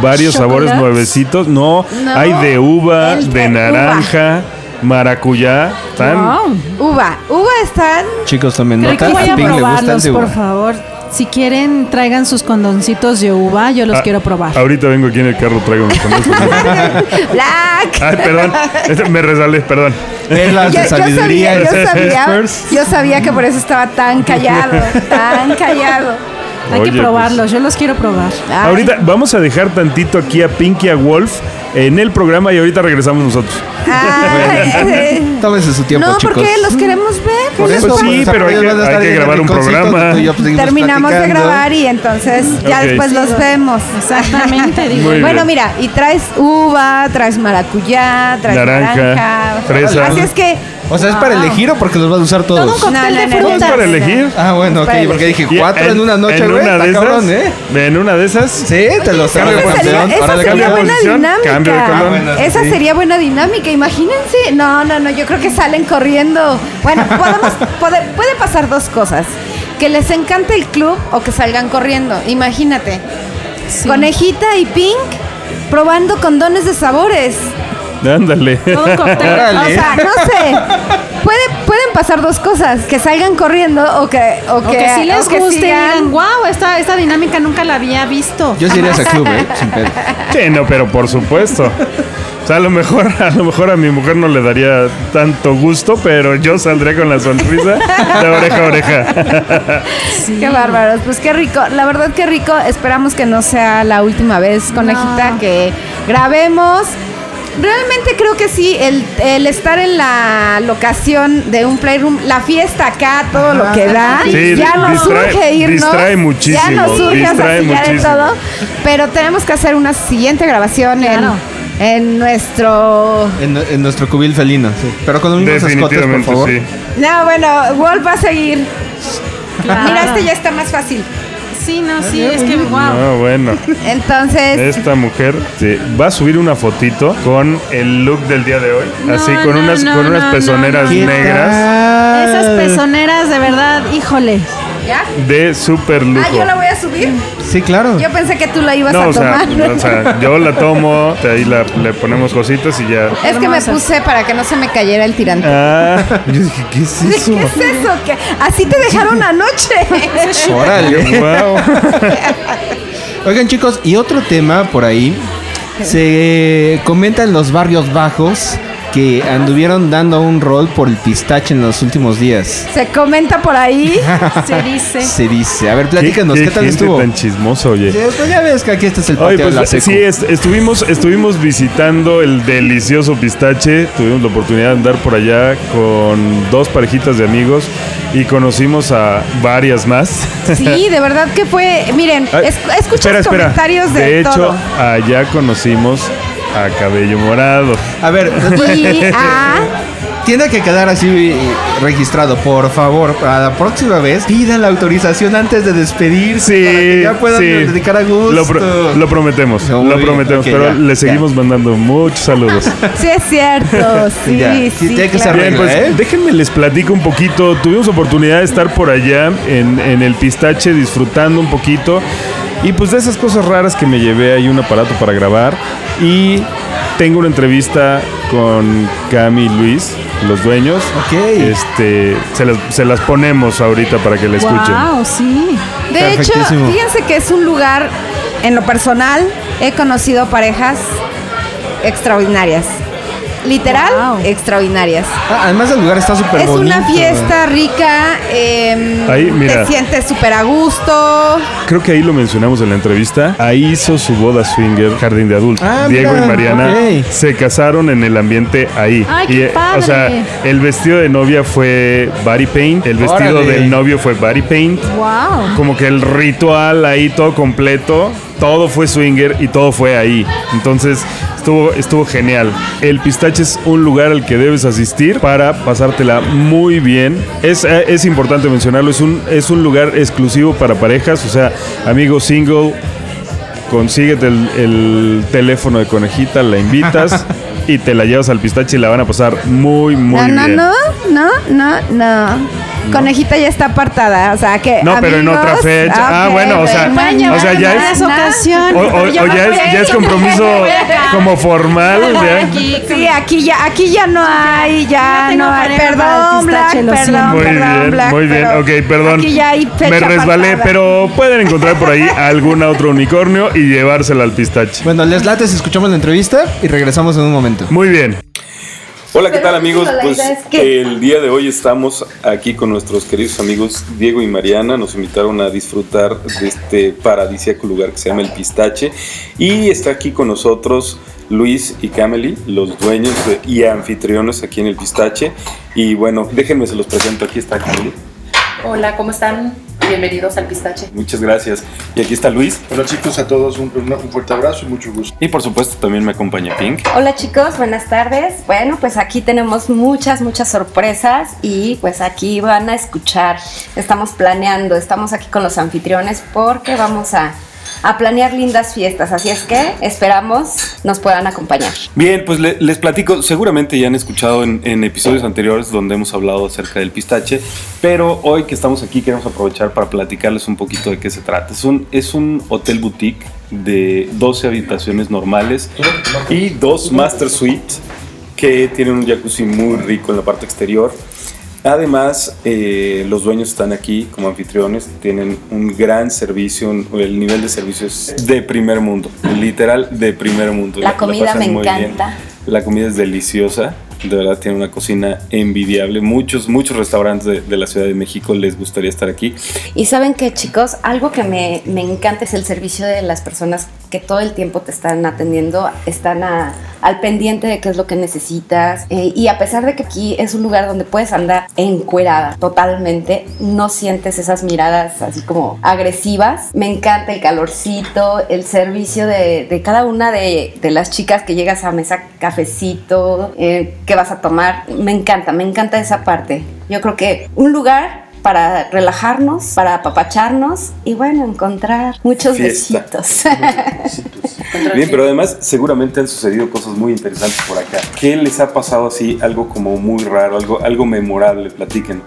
varios sabores nuevecitos. No, No, hay de uva, de de naranja, maracuyá. Wow. Uva, uva están Chicos, tomen nota. A a Pink le gustan probarlos, de por uva. favor. Si quieren, traigan sus condoncitos de uva, yo los Ah, quiero probar. Ahorita vengo aquí en el carro, traigo mis condones. black. Ay, perdón, este, me resalé, perdón. Yo, de yo sabía, yo sabía, Spurs. yo sabía que por eso estaba tan callado, tan callado. Hay Oye, que probarlos, yo los quiero probar. Ay, Ahorita vamos a dejar tantito aquí a Pinky a Wolf en el programa y ahorita regresamos nosotros. ay, Tómense su tiempo, no, chicos. porque los queremos ver. Pues eso, sí, pero hay que- hay grabar un programa. yo, pues, Terminamos de grabar y entonces ya después los vemos. Exactamente, digo. Bueno, mira, y traes uva, traes maracuyá, traes Naranja, naranja, fresa. Así es que O sea, ¿es para elegir o porque los vas a usar Todo un todos? cóctel No, no, de no, no, frutas. ¿Es para elegir? Ah, bueno, ok, porque dije Y cuatro en, una noche, güey. una Está de cabrón, esas, ¿eh? En una de esas. Sí, te los traigo, esa sería, campeón. esa sería cambia de buena posición, dinámica. cambio de color. Ah, bueno, esa sí. sería buena dinámica, imagínense. No, no, no, yo creo que salen corriendo. Bueno, podemos, puede, puede pasar dos cosas. Que les encante el club o que salgan corriendo. Imagínate. Sí. Conejita y Pink probando condones de sabores. Ándale. Todo un cóctel. Órale. O sea, no sé. Puede, pueden pasar dos cosas. Que salgan corriendo o que... O que, O que les o que guste y sigan- digan, wow, esta, esta dinámica nunca la había visto. Yo sí iría a ese club, ¿eh? Sin pedo. Sí, no, pero por supuesto. O sea, a lo mejor, a lo mejor a mi mujer no le daría tanto gusto, pero yo saldría con la sonrisa de oreja a oreja. Qué bárbaros, pues qué rico. La verdad que rico. Esperamos que no sea la última vez, conejita, No. que grabemos. Realmente creo que sí, el, el estar en la locación de un playroom, la fiesta acá, todo lo que da, Sí, ya nos distrae- surge irnos. distrae muchísimo, Ya nos surge distrae muchísimo. todo. Pero tenemos que hacer una siguiente grabación Claro. en, en nuestro. En, en nuestro cubil felino, sí. Pero con los mismos escotes, por favor. sí. No, bueno, Wolf va a seguir. Claro. Mira, este ya está más fácil. Sí, no, sí, es que wow. No, bueno. Entonces. Esta mujer sí, va a subir una fotito con el look del día de hoy. No, así con no, unas, no, con unas no, pezoneras no, no. ¿Qué negras? Esas pezoneras, de verdad, híjole. ¿Ya? de super lujo. Ah, yo la voy a subir. Sí, claro. Yo pensé que tú la ibas No, a o sea, tomar. o sea, yo la tomo, ahí la- le ponemos cositas y ya. es que me puse para que no se me cayera el tirante. Ah, yo dije, ¿qué es eso? ¿Qué es eso? ¿Qué? Así te dejaron anoche. Órale. Wow. Oigan, chicos, y otro tema por ahí. Se comenta en los barrios bajos que anduvieron dando un rol por el pistache en los últimos días. se comenta por ahí. Se dice. Se dice. A ver, platícanos, ¿qué, tal gente estuvo? tan chismoso, oye. Sí, pues ya ves que aquí este es el patio Oye, de pues la secu. sí, est- estuvimos, estuvimos visitando el delicioso pistache. Tuvimos la oportunidad de andar por allá con dos parejitas de amigos y conocimos a varias más. Sí, de verdad que fue. Miren, es- escuchas espera, espera. comentarios de, De hecho, todo. allá conocimos a Cabello Morado. A ver, después- a tiene que quedar así eh, registrado. Por favor, para la próxima vez, pidan la autorización antes de despedirse. Sí, para que ya puedan sí. dedicar a gusto. Lo, pro- lo prometemos, No, lo prometemos, pero ya, le ya. seguimos mandando muchos saludos. Sí, es cierto. Sí, Ya, sí. sí, tiene que ser claro. Bien, pues ¿eh? déjenme les platico un poquito. Tuvimos oportunidad de estar por allá en, en el pistache disfrutando un poquito. Y pues de esas cosas raras que me llevé ahí un aparato para grabar. Y tengo una entrevista con Cami y Luis, los dueños. Ok. Este, se las, se las ponemos ahorita para que la escuchen. Wow, sí. De hecho, fíjense que es un lugar, en lo personal, he conocido parejas extraordinarias. Literal, Wow. extraordinarias. Ah, además el lugar está súper Es bonito. una fiesta rica, em, Ahí, mira. te sientes súper a gusto. Creo que ahí lo mencionamos en la entrevista. Ahí hizo su boda swinger, jardín de adultos. Ah, Diego mira, y Mariana se casaron en el ambiente ahí. Ay, qué Y, eh, padre. O sea, el vestido de novia fue body paint, el vestido Órale. del novio fue body paint. Wow. Como que el ritual ahí todo completo, todo fue swinger y todo fue ahí. Entonces estuvo, estuvo genial. El pistache es un lugar al que debes asistir para pasártela muy bien. Es, eh, es importante mencionarlo, es un, es un lugar exclusivo para parejas, o sea, amigo single, consíguete el, el teléfono de conejita, la invitas y te la llevas al pistache y la van a pasar muy, muy no, bien. no, no, no, no, no. Conejita ya está apartada, o sea que. No, pero en otra fecha. Ah, bueno, o sea, o sea, ya es- ocasión. O, o- o ya, es, ya es compromiso como formal. ya. Sí, aquí ya, aquí ya no hay, ya No hay. Perdón, el Black, perdón. Muy perdón, bien, Black. muy bien. Ok, perdón. Aquí ya hay fecha Me resbalé, apartada. pero pueden encontrar por ahí algún otro unicornio y llevársela al pistache. Bueno, les late si escuchamos la entrevista y regresamos en un momento. Muy bien. Hola, ¿qué Pero tal amigos? Pues idea es que- el día de hoy estamos aquí con nuestros queridos amigos Diego y Mariana. Nos invitaron a disfrutar de este paradisíaco lugar que se llama El Pistache. Y está aquí con nosotros Luis y Camely, los dueños de- y anfitriones aquí en El Pistache. Y bueno, déjenme se los presento. Aquí está Camely. Hola, ¿cómo están? Bienvenidos al Pistache. Muchas gracias. Y aquí está Luis. Hola chicos, a todos un, un- un fuerte abrazo y mucho gusto. Y por supuesto también me acompaña Pink. Hola chicos, buenas tardes. Bueno, pues aquí tenemos muchas, muchas sorpresas y pues aquí van a escuchar. Estamos planeando, estamos aquí con los anfitriones porque vamos a, a planear lindas fiestas. Así es que esperamos nos puedan acompañar. Bien, pues le- les platico, seguramente ya han escuchado en, en episodios anteriores donde hemos hablado acerca del pistache, pero hoy que estamos aquí queremos aprovechar para platicarles un poquito de qué se trata. Es un, es un hotel boutique de 12 habitaciones normales y dos master suites que tienen un jacuzzi muy rico en la parte exterior. Además, eh, los dueños están aquí como anfitriones, tienen un gran servicio, un- el nivel de servicio es de primer mundo, literal de primer mundo. La comida me bien. encanta. La comida es deliciosa, de verdad tiene una cocina envidiable. Muchos, muchos restaurantes de, de la Ciudad de México les gustaría estar aquí. Y saben que chicos, algo que me, me encanta es el servicio de las personas que todo el tiempo te están atendiendo, están al pendiente de qué es lo que necesitas. eh, y a pesar de que aquí es un lugar donde puedes andar encuerada totalmente, no sientes esas miradas así como agresivas. Me encanta el calorcito, el servicio de, cada una de, de las chicas que llegas a mesa cafecito, eh, que vas a tomar. Me encanta, me encanta esa parte. Yo creo que un lugar para relajarnos, para apapacharnos y bueno, encontrar muchos Fiesta. besitos. Bien, pero además seguramente han sucedido cosas muy interesantes por acá. ¿Qué les ha pasado así, algo como muy raro, algo, algo memorable? Platiquen.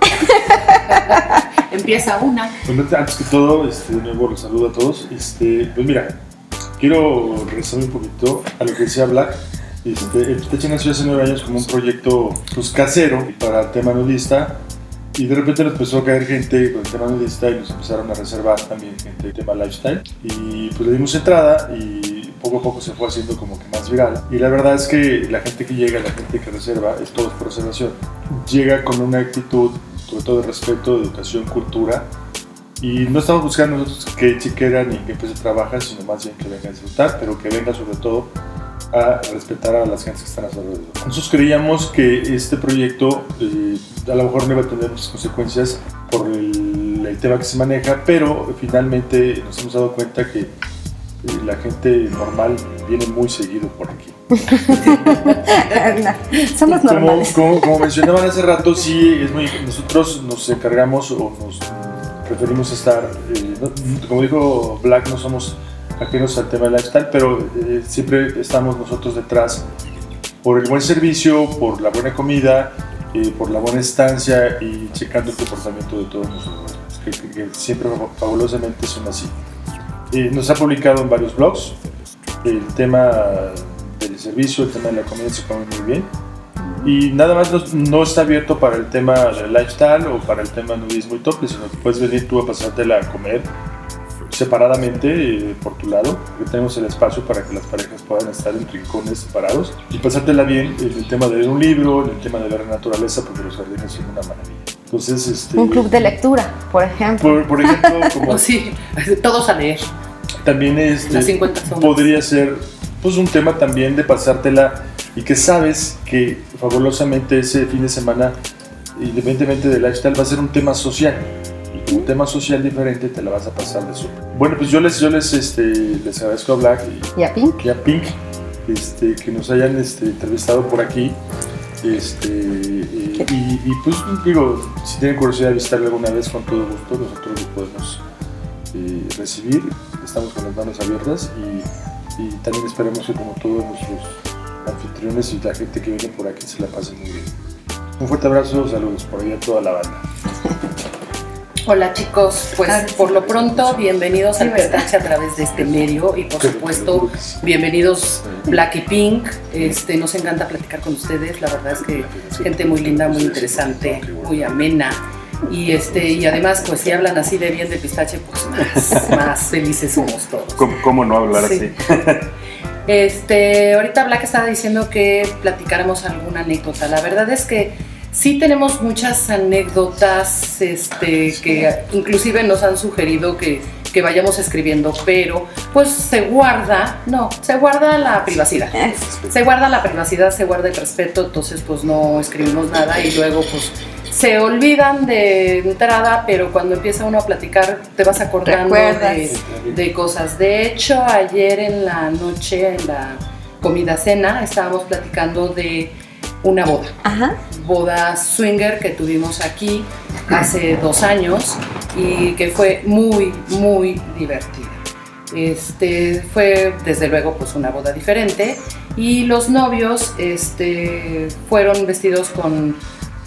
Empieza una. Bueno, antes que todo, este, de nuevo los saludo a todos. Este, pues mira, quiero regresar un poquito a lo que decía Black. Este, el Pistache nació hace nueve años como un proyecto pues, casero para el tema nudista. Y de repente nos empezó a caer gente con el tema nudista y nos empezaron a reservar también gente del tema lifestyle. Y pues le dimos entrada y poco a poco se fue haciendo como que más viral. Y la verdad es que la gente que llega, la gente que reserva, es todo por reservación. Llega con una actitud, sobre todo de respeto, de educación, cultura. Y no estamos buscando nosotros qué chiquera ni qué empresa trabaja, sino más bien que venga a disfrutar, pero que venga sobre todo a respetar a las gentes que están a su alrededor. Nosotros creíamos que este proyecto eh, a lo mejor no iba a tener muchas consecuencias por el, el tema que se maneja, pero finalmente nos hemos dado cuenta que eh, la gente normal viene muy seguido por aquí. No, somos Como, normales. como, como mencionaban hace rato, sí, es muy, nosotros nos encargamos o nos preferimos estar, eh, no- como dijo Black, no somos ajenos al tema del lifestyle, pero eh, siempre estamos nosotros detrás por el buen servicio, por la buena comida, eh, por la buena estancia y checando el comportamiento de todos nosotros, que, que- que siempre fabulosamente son así. Eh, nos ha publicado en varios blogs, el tema del servicio, el tema de la comida se come muy bien. Y nada más no, no está abierto para el tema del lifestyle o para el tema nudismo y tople, sino que puedes venir tú a pasártela a comer separadamente eh, por tu lado, tenemos el espacio para que las parejas puedan estar en rincones separados y pasártela bien en el tema de leer un libro, en el tema de ver la naturaleza, porque los jardines son una maravilla. Entonces, este, Un club de lectura, por ejemplo. por, por ejemplo, como sí, todos a leer. también este, Las 50 sombras. podría ser pues un tema también de pasártela y que sabes que fabulosamente ese fin de semana, independientemente del lifestyle, va a ser un tema social. Tema social diferente te la vas a pasar de súper. Bueno, pues yo les, yo les, este, les agradezco a Black y, ¿Y a Pink? y a Pink este, que nos hayan este, entrevistado por aquí. Este, eh, y, y, pues digo, si tienen curiosidad de visitarlo alguna vez, con todo gusto, nosotros los podemos eh, recibir. Estamos con las manos abiertas y, y también esperemos que como todos nuestros anfitriones y la gente que viene por aquí se la pasen muy bien. Un fuerte abrazo, saludos por ahí a toda la banda. Hola chicos, pues Ah, por lo pronto bienvenidos al ¿verdad? Pistache a través de este medio y por supuesto bienvenidos Black y Pink. Este, nos encanta platicar con ustedes, la verdad es que gente muy linda, muy interesante, muy amena. Y este y además pues si hablan así de bien de pistache, pues más, más felices somos todos. ¿Cómo, cómo no hablar Sí. así? Este, ahorita Black estaba diciendo que platicáramos alguna anécdota. La verdad es que sí tenemos muchas anécdotas este, que inclusive nos han sugerido que, que vayamos escribiendo, pero pues se guarda, no, se guarda la privacidad. Se guarda la privacidad, se guarda el respeto, entonces pues no escribimos nada y luego pues se olvidan de entrada, pero cuando empieza uno a platicar te vas acordando de, de cosas. De hecho, ayer en la noche, en la comida cena, estábamos platicando de una boda. Ajá. Boda swinger que tuvimos aquí hace dos años y que fue muy, muy divertida. Este, fue desde luego pues una boda diferente y los novios este, fueron vestidos con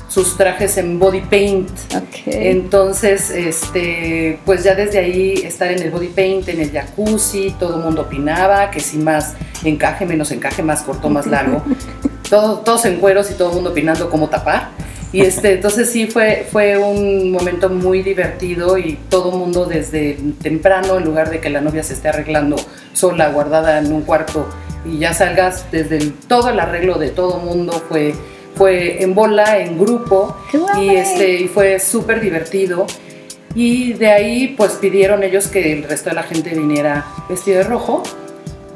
sus trajes en body paint. Ok. Entonces, este, pues ya desde ahí estar en el body paint, en el jacuzzi, todo el mundo opinaba que si más encaje, menos encaje, más corto, más largo. Todo- todos en cueros y todo el mundo opinando cómo tapar. Y este, entonces sí fue, fue un momento muy divertido y todo el mundo desde temprano, en lugar de que la novia se esté arreglando sola, guardada en un cuarto y ya salgas desde el- todo el arreglo de todo el mundo fue, fue en bola, en grupo y este y fue súper divertido. Y de ahí pues pidieron ellos que el resto de la gente viniera vestido de rojo.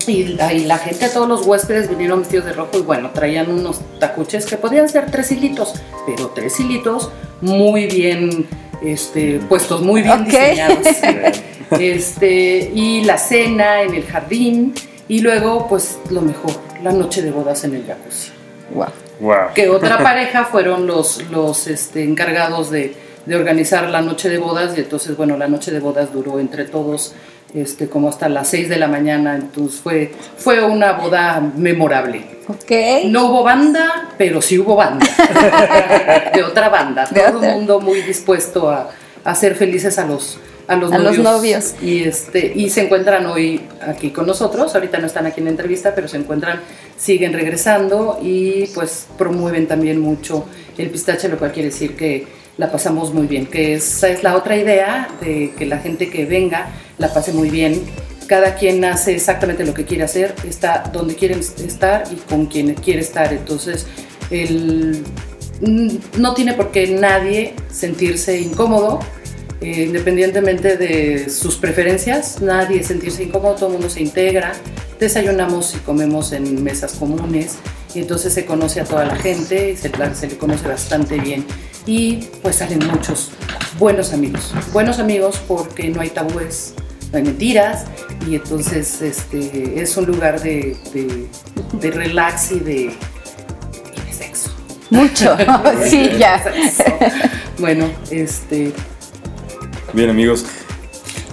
Y la, y la gente, todos los huéspedes vinieron vestidos de rojo y bueno, traían unos tacuches que podían ser tres hilitos, pero tres hilitos muy bien este, puestos, muy bien diseñados. Este, y la cena en el jardín y luego pues lo mejor, la noche de bodas en el jacuzzi Wow. Wow. que otra pareja fueron los, los este, encargados de, de organizar la noche de bodas y entonces bueno la noche de bodas duró entre todos este, como hasta las 6 de la mañana entonces fue, fue una boda memorable Ok. no hubo banda pero sí hubo banda de otra banda De todo otra. el mundo muy dispuesto a, a hacer felices a los a los A los novios, novios. y este y se encuentran hoy aquí con nosotros ahorita no están aquí en la entrevista pero se encuentran siguen regresando y pues promueven también mucho el pistache lo cual quiere decir que la pasamos muy bien que esa es la otra idea de que la gente que venga la pase muy bien. Cada quien hace exactamente lo que quiere hacer está donde quiere estar y con quien quiere estar. Entonces el mm, no tiene por qué nadie sentirse incómodo eh, independientemente de sus preferencias, nadie sentirse incómodo, todo el mundo se integra, desayunamos y comemos en mesas comunes y entonces se conoce a toda la gente, y se, le conoce bastante bien y pues salen muchos buenos amigos, buenos amigos porque no hay tabúes, no hay mentiras y entonces este, es un lugar de, de- de relax y de, y de sexo. Mucho. sí, ya. Bueno, este, Bien, amigos.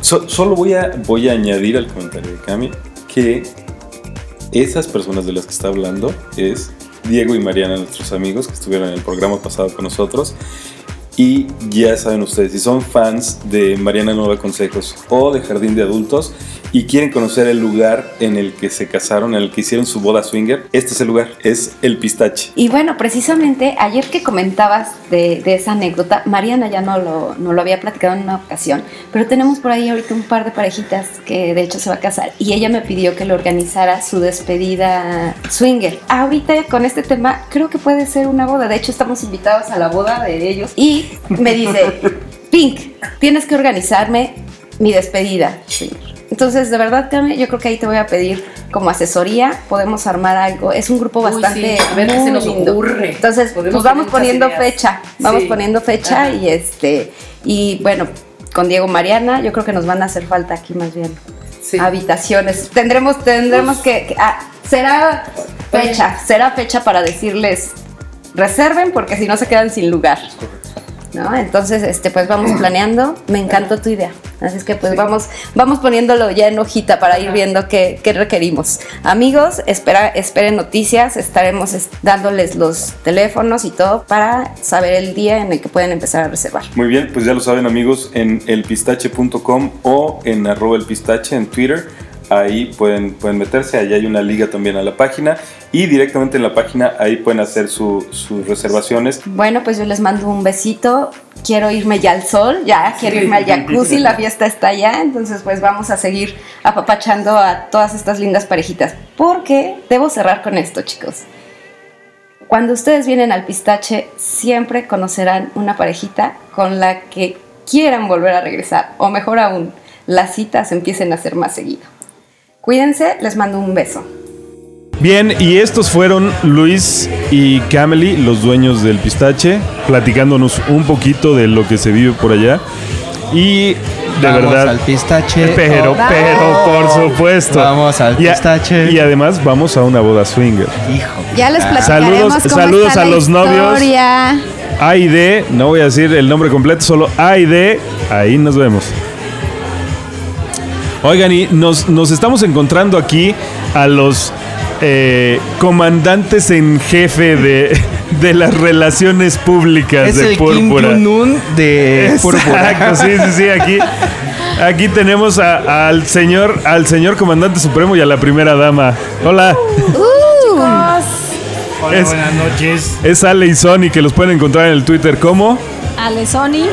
So- solo voy a, voy a añadir al comentario de Cami que esas personas de las que está hablando es Diego y Mariana, nuestros amigos que estuvieron en el programa pasado con nosotros. Y ya saben ustedes, si son fans de Mariana Nueva Consejos o de Jardín de Adultos y quieren conocer el lugar en el que se casaron, en el que hicieron su boda swinger, este es el lugar, es el Pistache. Y bueno, precisamente ayer que comentabas de, de esa anécdota, Mariana ya no lo, no lo había platicado en una ocasión, pero tenemos por ahí ahorita un par de parejitas que de hecho se va a casar y ella me pidió que le organizara su despedida swinger. Ahorita con este tema creo que puede ser una boda, de hecho estamos invitados a la boda de ellos y me dice, Pink, tienes que organizarme mi despedida swinger. Entonces, de verdad, Cami, yo creo que ahí te voy a pedir como asesoría, podemos armar algo. Es un grupo Uy, bastante sí, a ver qué muy se nos lindo. ocurre. Entonces, Podemos pues vamos poniendo ideas. fecha, vamos Sí. poniendo fecha Ajá. y este y bueno, con Diego Mariana, yo creo que nos van a hacer falta aquí más bien sí. habitaciones. Tendremos tendremos que, que- ah, será fecha, será fecha para decirles reserven porque si no se quedan sin lugar. ¿No? Entonces, este, pues vamos planeando. Me encantó tu idea. Así es que pues vamos, vamos poniéndolo ya en hojita para ir viendo qué, qué requerimos. Amigos, espera, esperen noticias. Estaremos es- dándoles los teléfonos y todo para saber el día en el que pueden empezar a reservar. Muy bien, pues ya lo saben amigos, en elpistache.com o en arroba elpistache en Twitter. Ahí pueden, pueden meterse, ahí hay una liga también a la página y directamente en la página ahí pueden hacer su- sus reservaciones. Bueno, pues yo les mando un besito. Quiero irme ya al sol, ya quiero irme al jacuzzi, la fiesta está allá, entonces pues vamos a seguir apapachando a todas estas lindas parejitas. Porque debo cerrar con esto, chicos. Cuando ustedes vienen al pistache, siempre conocerán una parejita con la que quieran volver a regresar, o mejor aún, las citas empiecen a ser más seguido. Cuídense, les mando un beso. Bien, y estos fueron Luis y Camely, los dueños del pistache, platicándonos un poquito de lo que se vive por allá. Y de Vamos verdad. al pistache. Pero, Oh, pero, por supuesto. Vamos al Y a- pistache. Y además vamos a una boda swinger. Hijo. Ya les platicaremos Saludos- cómo saludos está a la los novios. A y D, no voy a decir el nombre completo, solo A y D, ahí nos vemos. Oigan, y nos, nos estamos encontrando aquí a los eh, comandantes en jefe de, de las relaciones públicas Es de el Kim Púrpura. Jong-un de Púrpura. Exacto, sí, sí, sí, aquí, aquí tenemos a- al señor, al señor comandante supremo y a la primera dama. Hola. Hola, Es- buenas noches. Es Ale y Sony que los pueden encontrar en el Twitter como Alesoni.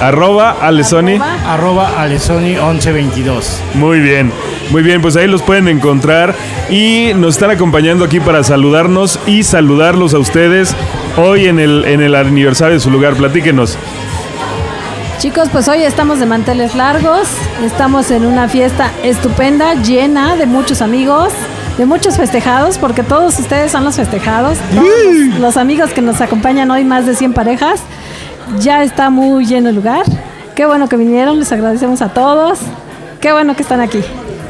Arroba Alesoni. Arroba Alesoni1122. Muy bien, muy bien, pues ahí los pueden encontrar y nos están acompañando aquí para saludarnos y saludarlos a ustedes hoy en el, en el aniversario de su lugar. Platíquenos. Chicos, pues hoy estamos de manteles largos, estamos en una fiesta estupenda, llena de muchos amigos, de muchos festejados, porque todos ustedes son los festejados, todos los amigos que nos acompañan hoy, más de 100 parejas, ya está muy lleno el lugar. Qué bueno que vinieron, les agradecemos a todos, qué bueno que están aquí.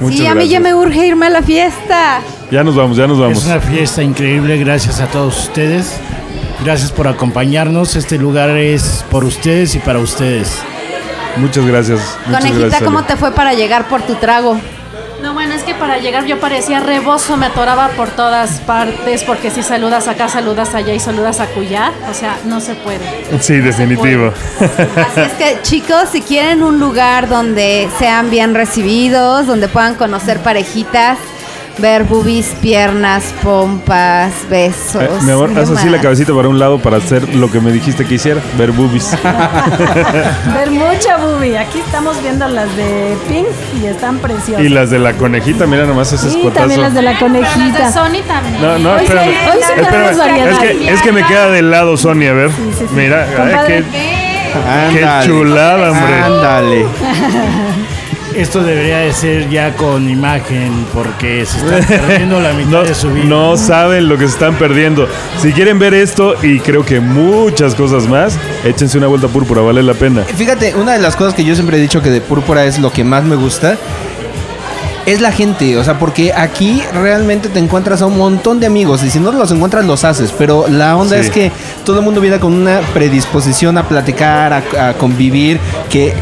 Muchas sí, a mí ya me urge irme a la fiesta. Ya nos vamos, ya nos Es vamos. una fiesta increíble, gracias a todos ustedes. Gracias por acompañarnos. Este lugar es por ustedes y para ustedes. Muchas gracias. muchas Conejita, gracias, Ale. ¿cómo te fue para llegar por tu trago? Es que para llegar yo parecía rebozo, me atoraba por todas partes, porque si saludas acá, saludas allá y saludas acullá, o sea, no se puede. Sí, definitivo. Así es que chicos, si quieren un lugar donde sean bien recibidos, donde puedan conocer parejitas, ver boobies, piernas, pompas, besos. Eh, mi amor, y haz así la cabecita para un lado para hacer lo que me dijiste que hiciera, ver boobies. Ver mucha boobie, aquí estamos viendo las de Pink y están preciosas. y las de la conejita, mira nomás ese Sí, escotazo. también las de la conejita. Sony también. No, no, Hoy espérame. Espérame. Es que, es que me queda del lado Sony, a ver. sí, sí. Mira, ay, qué, qué chulada, hombre. Ándale. Esto debería de ser ya con imagen porque se está perdiendo la mitad No, de su vida. no saben lo que se están perdiendo. Si quieren ver esto y creo que muchas cosas más, échense una vuelta púrpura, vale la pena. Fíjate, una de las cosas que yo siempre he dicho que de Púrpura es lo que más me gusta. es la gente, o sea, porque aquí realmente te encuentras a un montón de amigos y si no los encuentras los haces, pero la onda Sí. es que todo el mundo viene con una predisposición a platicar, a, convivir, que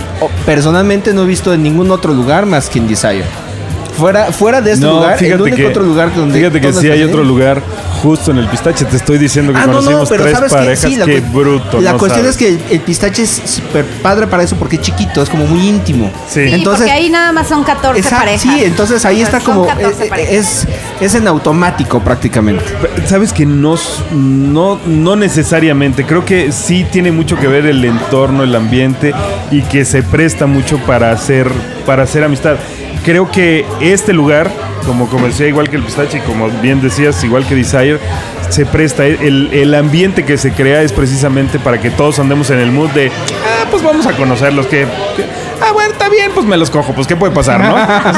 personalmente no he visto en ningún otro lugar más que en Desire. Fuera, fuera de este No, lugar, único que, otro lugar donde... fíjate que ¿dónde sí hay otro eh? lugar justo en el pistache. Te estoy diciendo que Ah, no, no, conocimos pero tres que parejas. sí, la Qué bruto. La no cuestión sabes. es que el, el pistache es súper padre para eso porque es chiquito, es como muy íntimo. Sí. Sí, Entonces, porque ahí nada más son 14 Exacto, parejas. Sí, entonces ahí está como 14 eh, parejas. es, es en automático prácticamente. Sabes que no, no, no necesariamente. Creo que sí tiene mucho que ver el entorno, el ambiente y que se presta mucho para hacer, para hacer amistad. Creo que este lugar, como comercial igual que el pistache y como bien decías, igual que Desire, se presta. El, el ambiente que se crea es precisamente para que todos andemos en el mood de, ah, pues vamos a conocerlos. Que, que- ah, bueno, está bien, pues me los cojo. Pues, ¿qué puede pasar, no?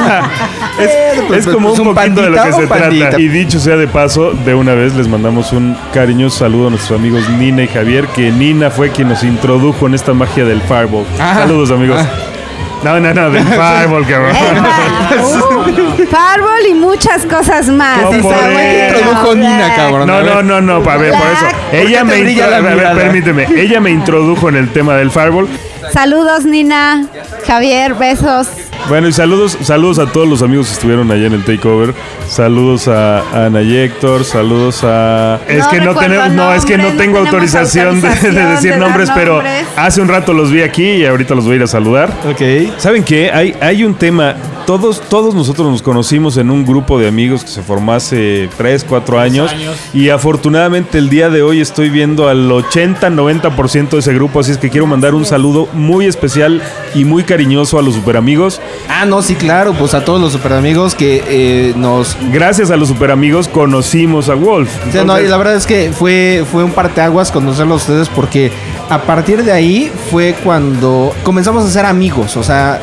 O sea, es, pues, es como pues, un poquito de lo que se trata. Y dicho sea de paso, de una vez les mandamos un cariñoso saludo a nuestros amigos Nina y Javier, que Nina fue quien nos introdujo en esta magia del Fireball. Ah. Saludos, amigos. No, no, no, del Fireball, cabrón. Uh, Fireball y muchas cosas más. ¿Cómo Está de- bueno. Introdujo Nina, cabrón. No, ver. no, no, no, a ver, por eso. Ella me a ver, permíteme. Ella me introdujo en el tema del Fireball. Saludos, Nina. Javier, besos. Bueno, y saludos, saludos a todos los amigos que estuvieron allá en el takeover. Saludos a, a Ana y Héctor, saludos a. Es que no tenemos, no, es que no tengo autorización, de- decir de nombres, pero nombres. hace un rato los vi aquí y ahorita los voy a ir a saludar. Ok. ¿Saben qué? Hay, hay un tema. Todos, todos nosotros nos conocimos en un grupo de amigos que se formó hace 3, 4 años, años. Y afortunadamente el día de hoy estoy viendo al 80-90% de ese grupo. Así es que quiero mandar un saludo muy especial y muy cariñoso a los super amigos. Ah, no, sí, claro, pues a todos los super amigos que eh, nos... Gracias a los super amigos conocimos a Wolf. O sea, no, y la verdad es que fue, fue un parteaguas conocerlos a ustedes porque a partir de ahí fue cuando comenzamos a ser amigos. O sea,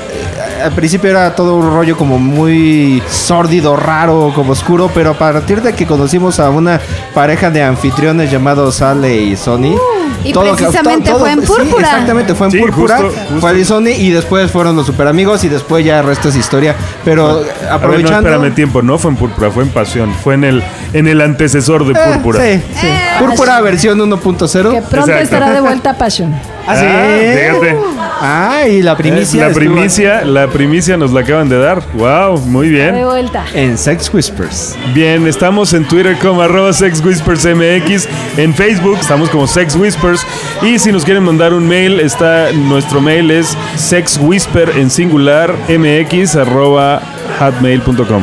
al principio era todo un rollo como muy sórdido, raro, como oscuro, pero a partir de que conocimos a una pareja de anfitriones llamados Ale y Sony. Y precisamente fue en sí, Púrpura. exactamente, fue en Sí, Púrpura, justo, justo. fue Ale y Sony y después fueron los super amigos y después ya el resto es historia. Pero a ver, no, aprovechando... espérame tiempo, no fue en Púrpura, fue en Pasión. Fue en el, en el antecesor de Eh, Púrpura. sí, sí. Púrpura versión 1.0. Que pronto Exacto. estará de vuelta Passion. Ah, sí. Ah. Ah, y la primicia. la primicia, la primicia nos la acaban de dar. Wow, muy De bien. vuelta. En Sex Whispers. Bien, estamos en Twitter como arroba Sex Whispers MX, en Facebook estamos como Sex Whispers y si nos quieren mandar un mail, está nuestro mail es sexwhisper en singular mx arroba hotmail.com.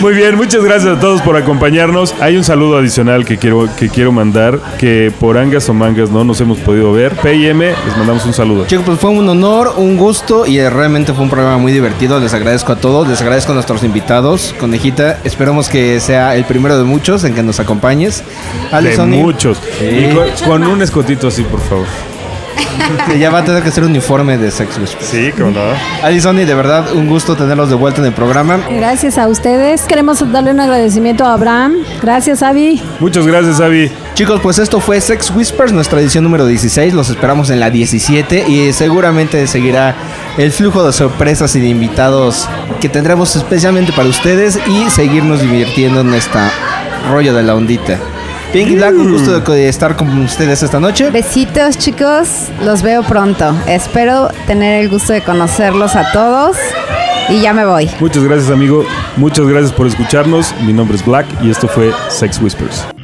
Muy bien, muchas gracias a todos por acompañarnos. Hay un saludo adicional que quiero, que quiero mandar, que por angas o mangas no nos hemos podido ver. PIM, les mandamos un saludo. Chicos, pues fue un honor, un gusto y eh, realmente fue un programa muy divertido. Les agradezco a todos, les agradezco a nuestros invitados. Conejita, esperamos que sea el primero de muchos en que nos acompañes. De muchos. Y con, con un escotito así, por favor. que ya va a tener que ser uniforme de Sex Whispers. Sí, como no. Ali, Sony, de verdad, un gusto tenerlos de vuelta en el programa. Gracias a ustedes. Queremos darle un agradecimiento a Abraham. Gracias, Avi. Muchas gracias, Avi. Chicos, pues esto fue Sex Whispers, nuestra edición número 16. Los esperamos en la 17 y seguramente seguirá el flujo de sorpresas y de invitados que tendremos especialmente para ustedes y seguirnos divirtiendo en esta rollo de la ondita. Pinky Black, un gusto de estar con ustedes esta noche. Besitos, chicos. Los veo pronto. Espero tener el gusto de conocerlos a todos. Y ya me voy. Muchas gracias, amigo. Muchas gracias por escucharnos. Mi nombre es Black y esto fue Sex Whispers.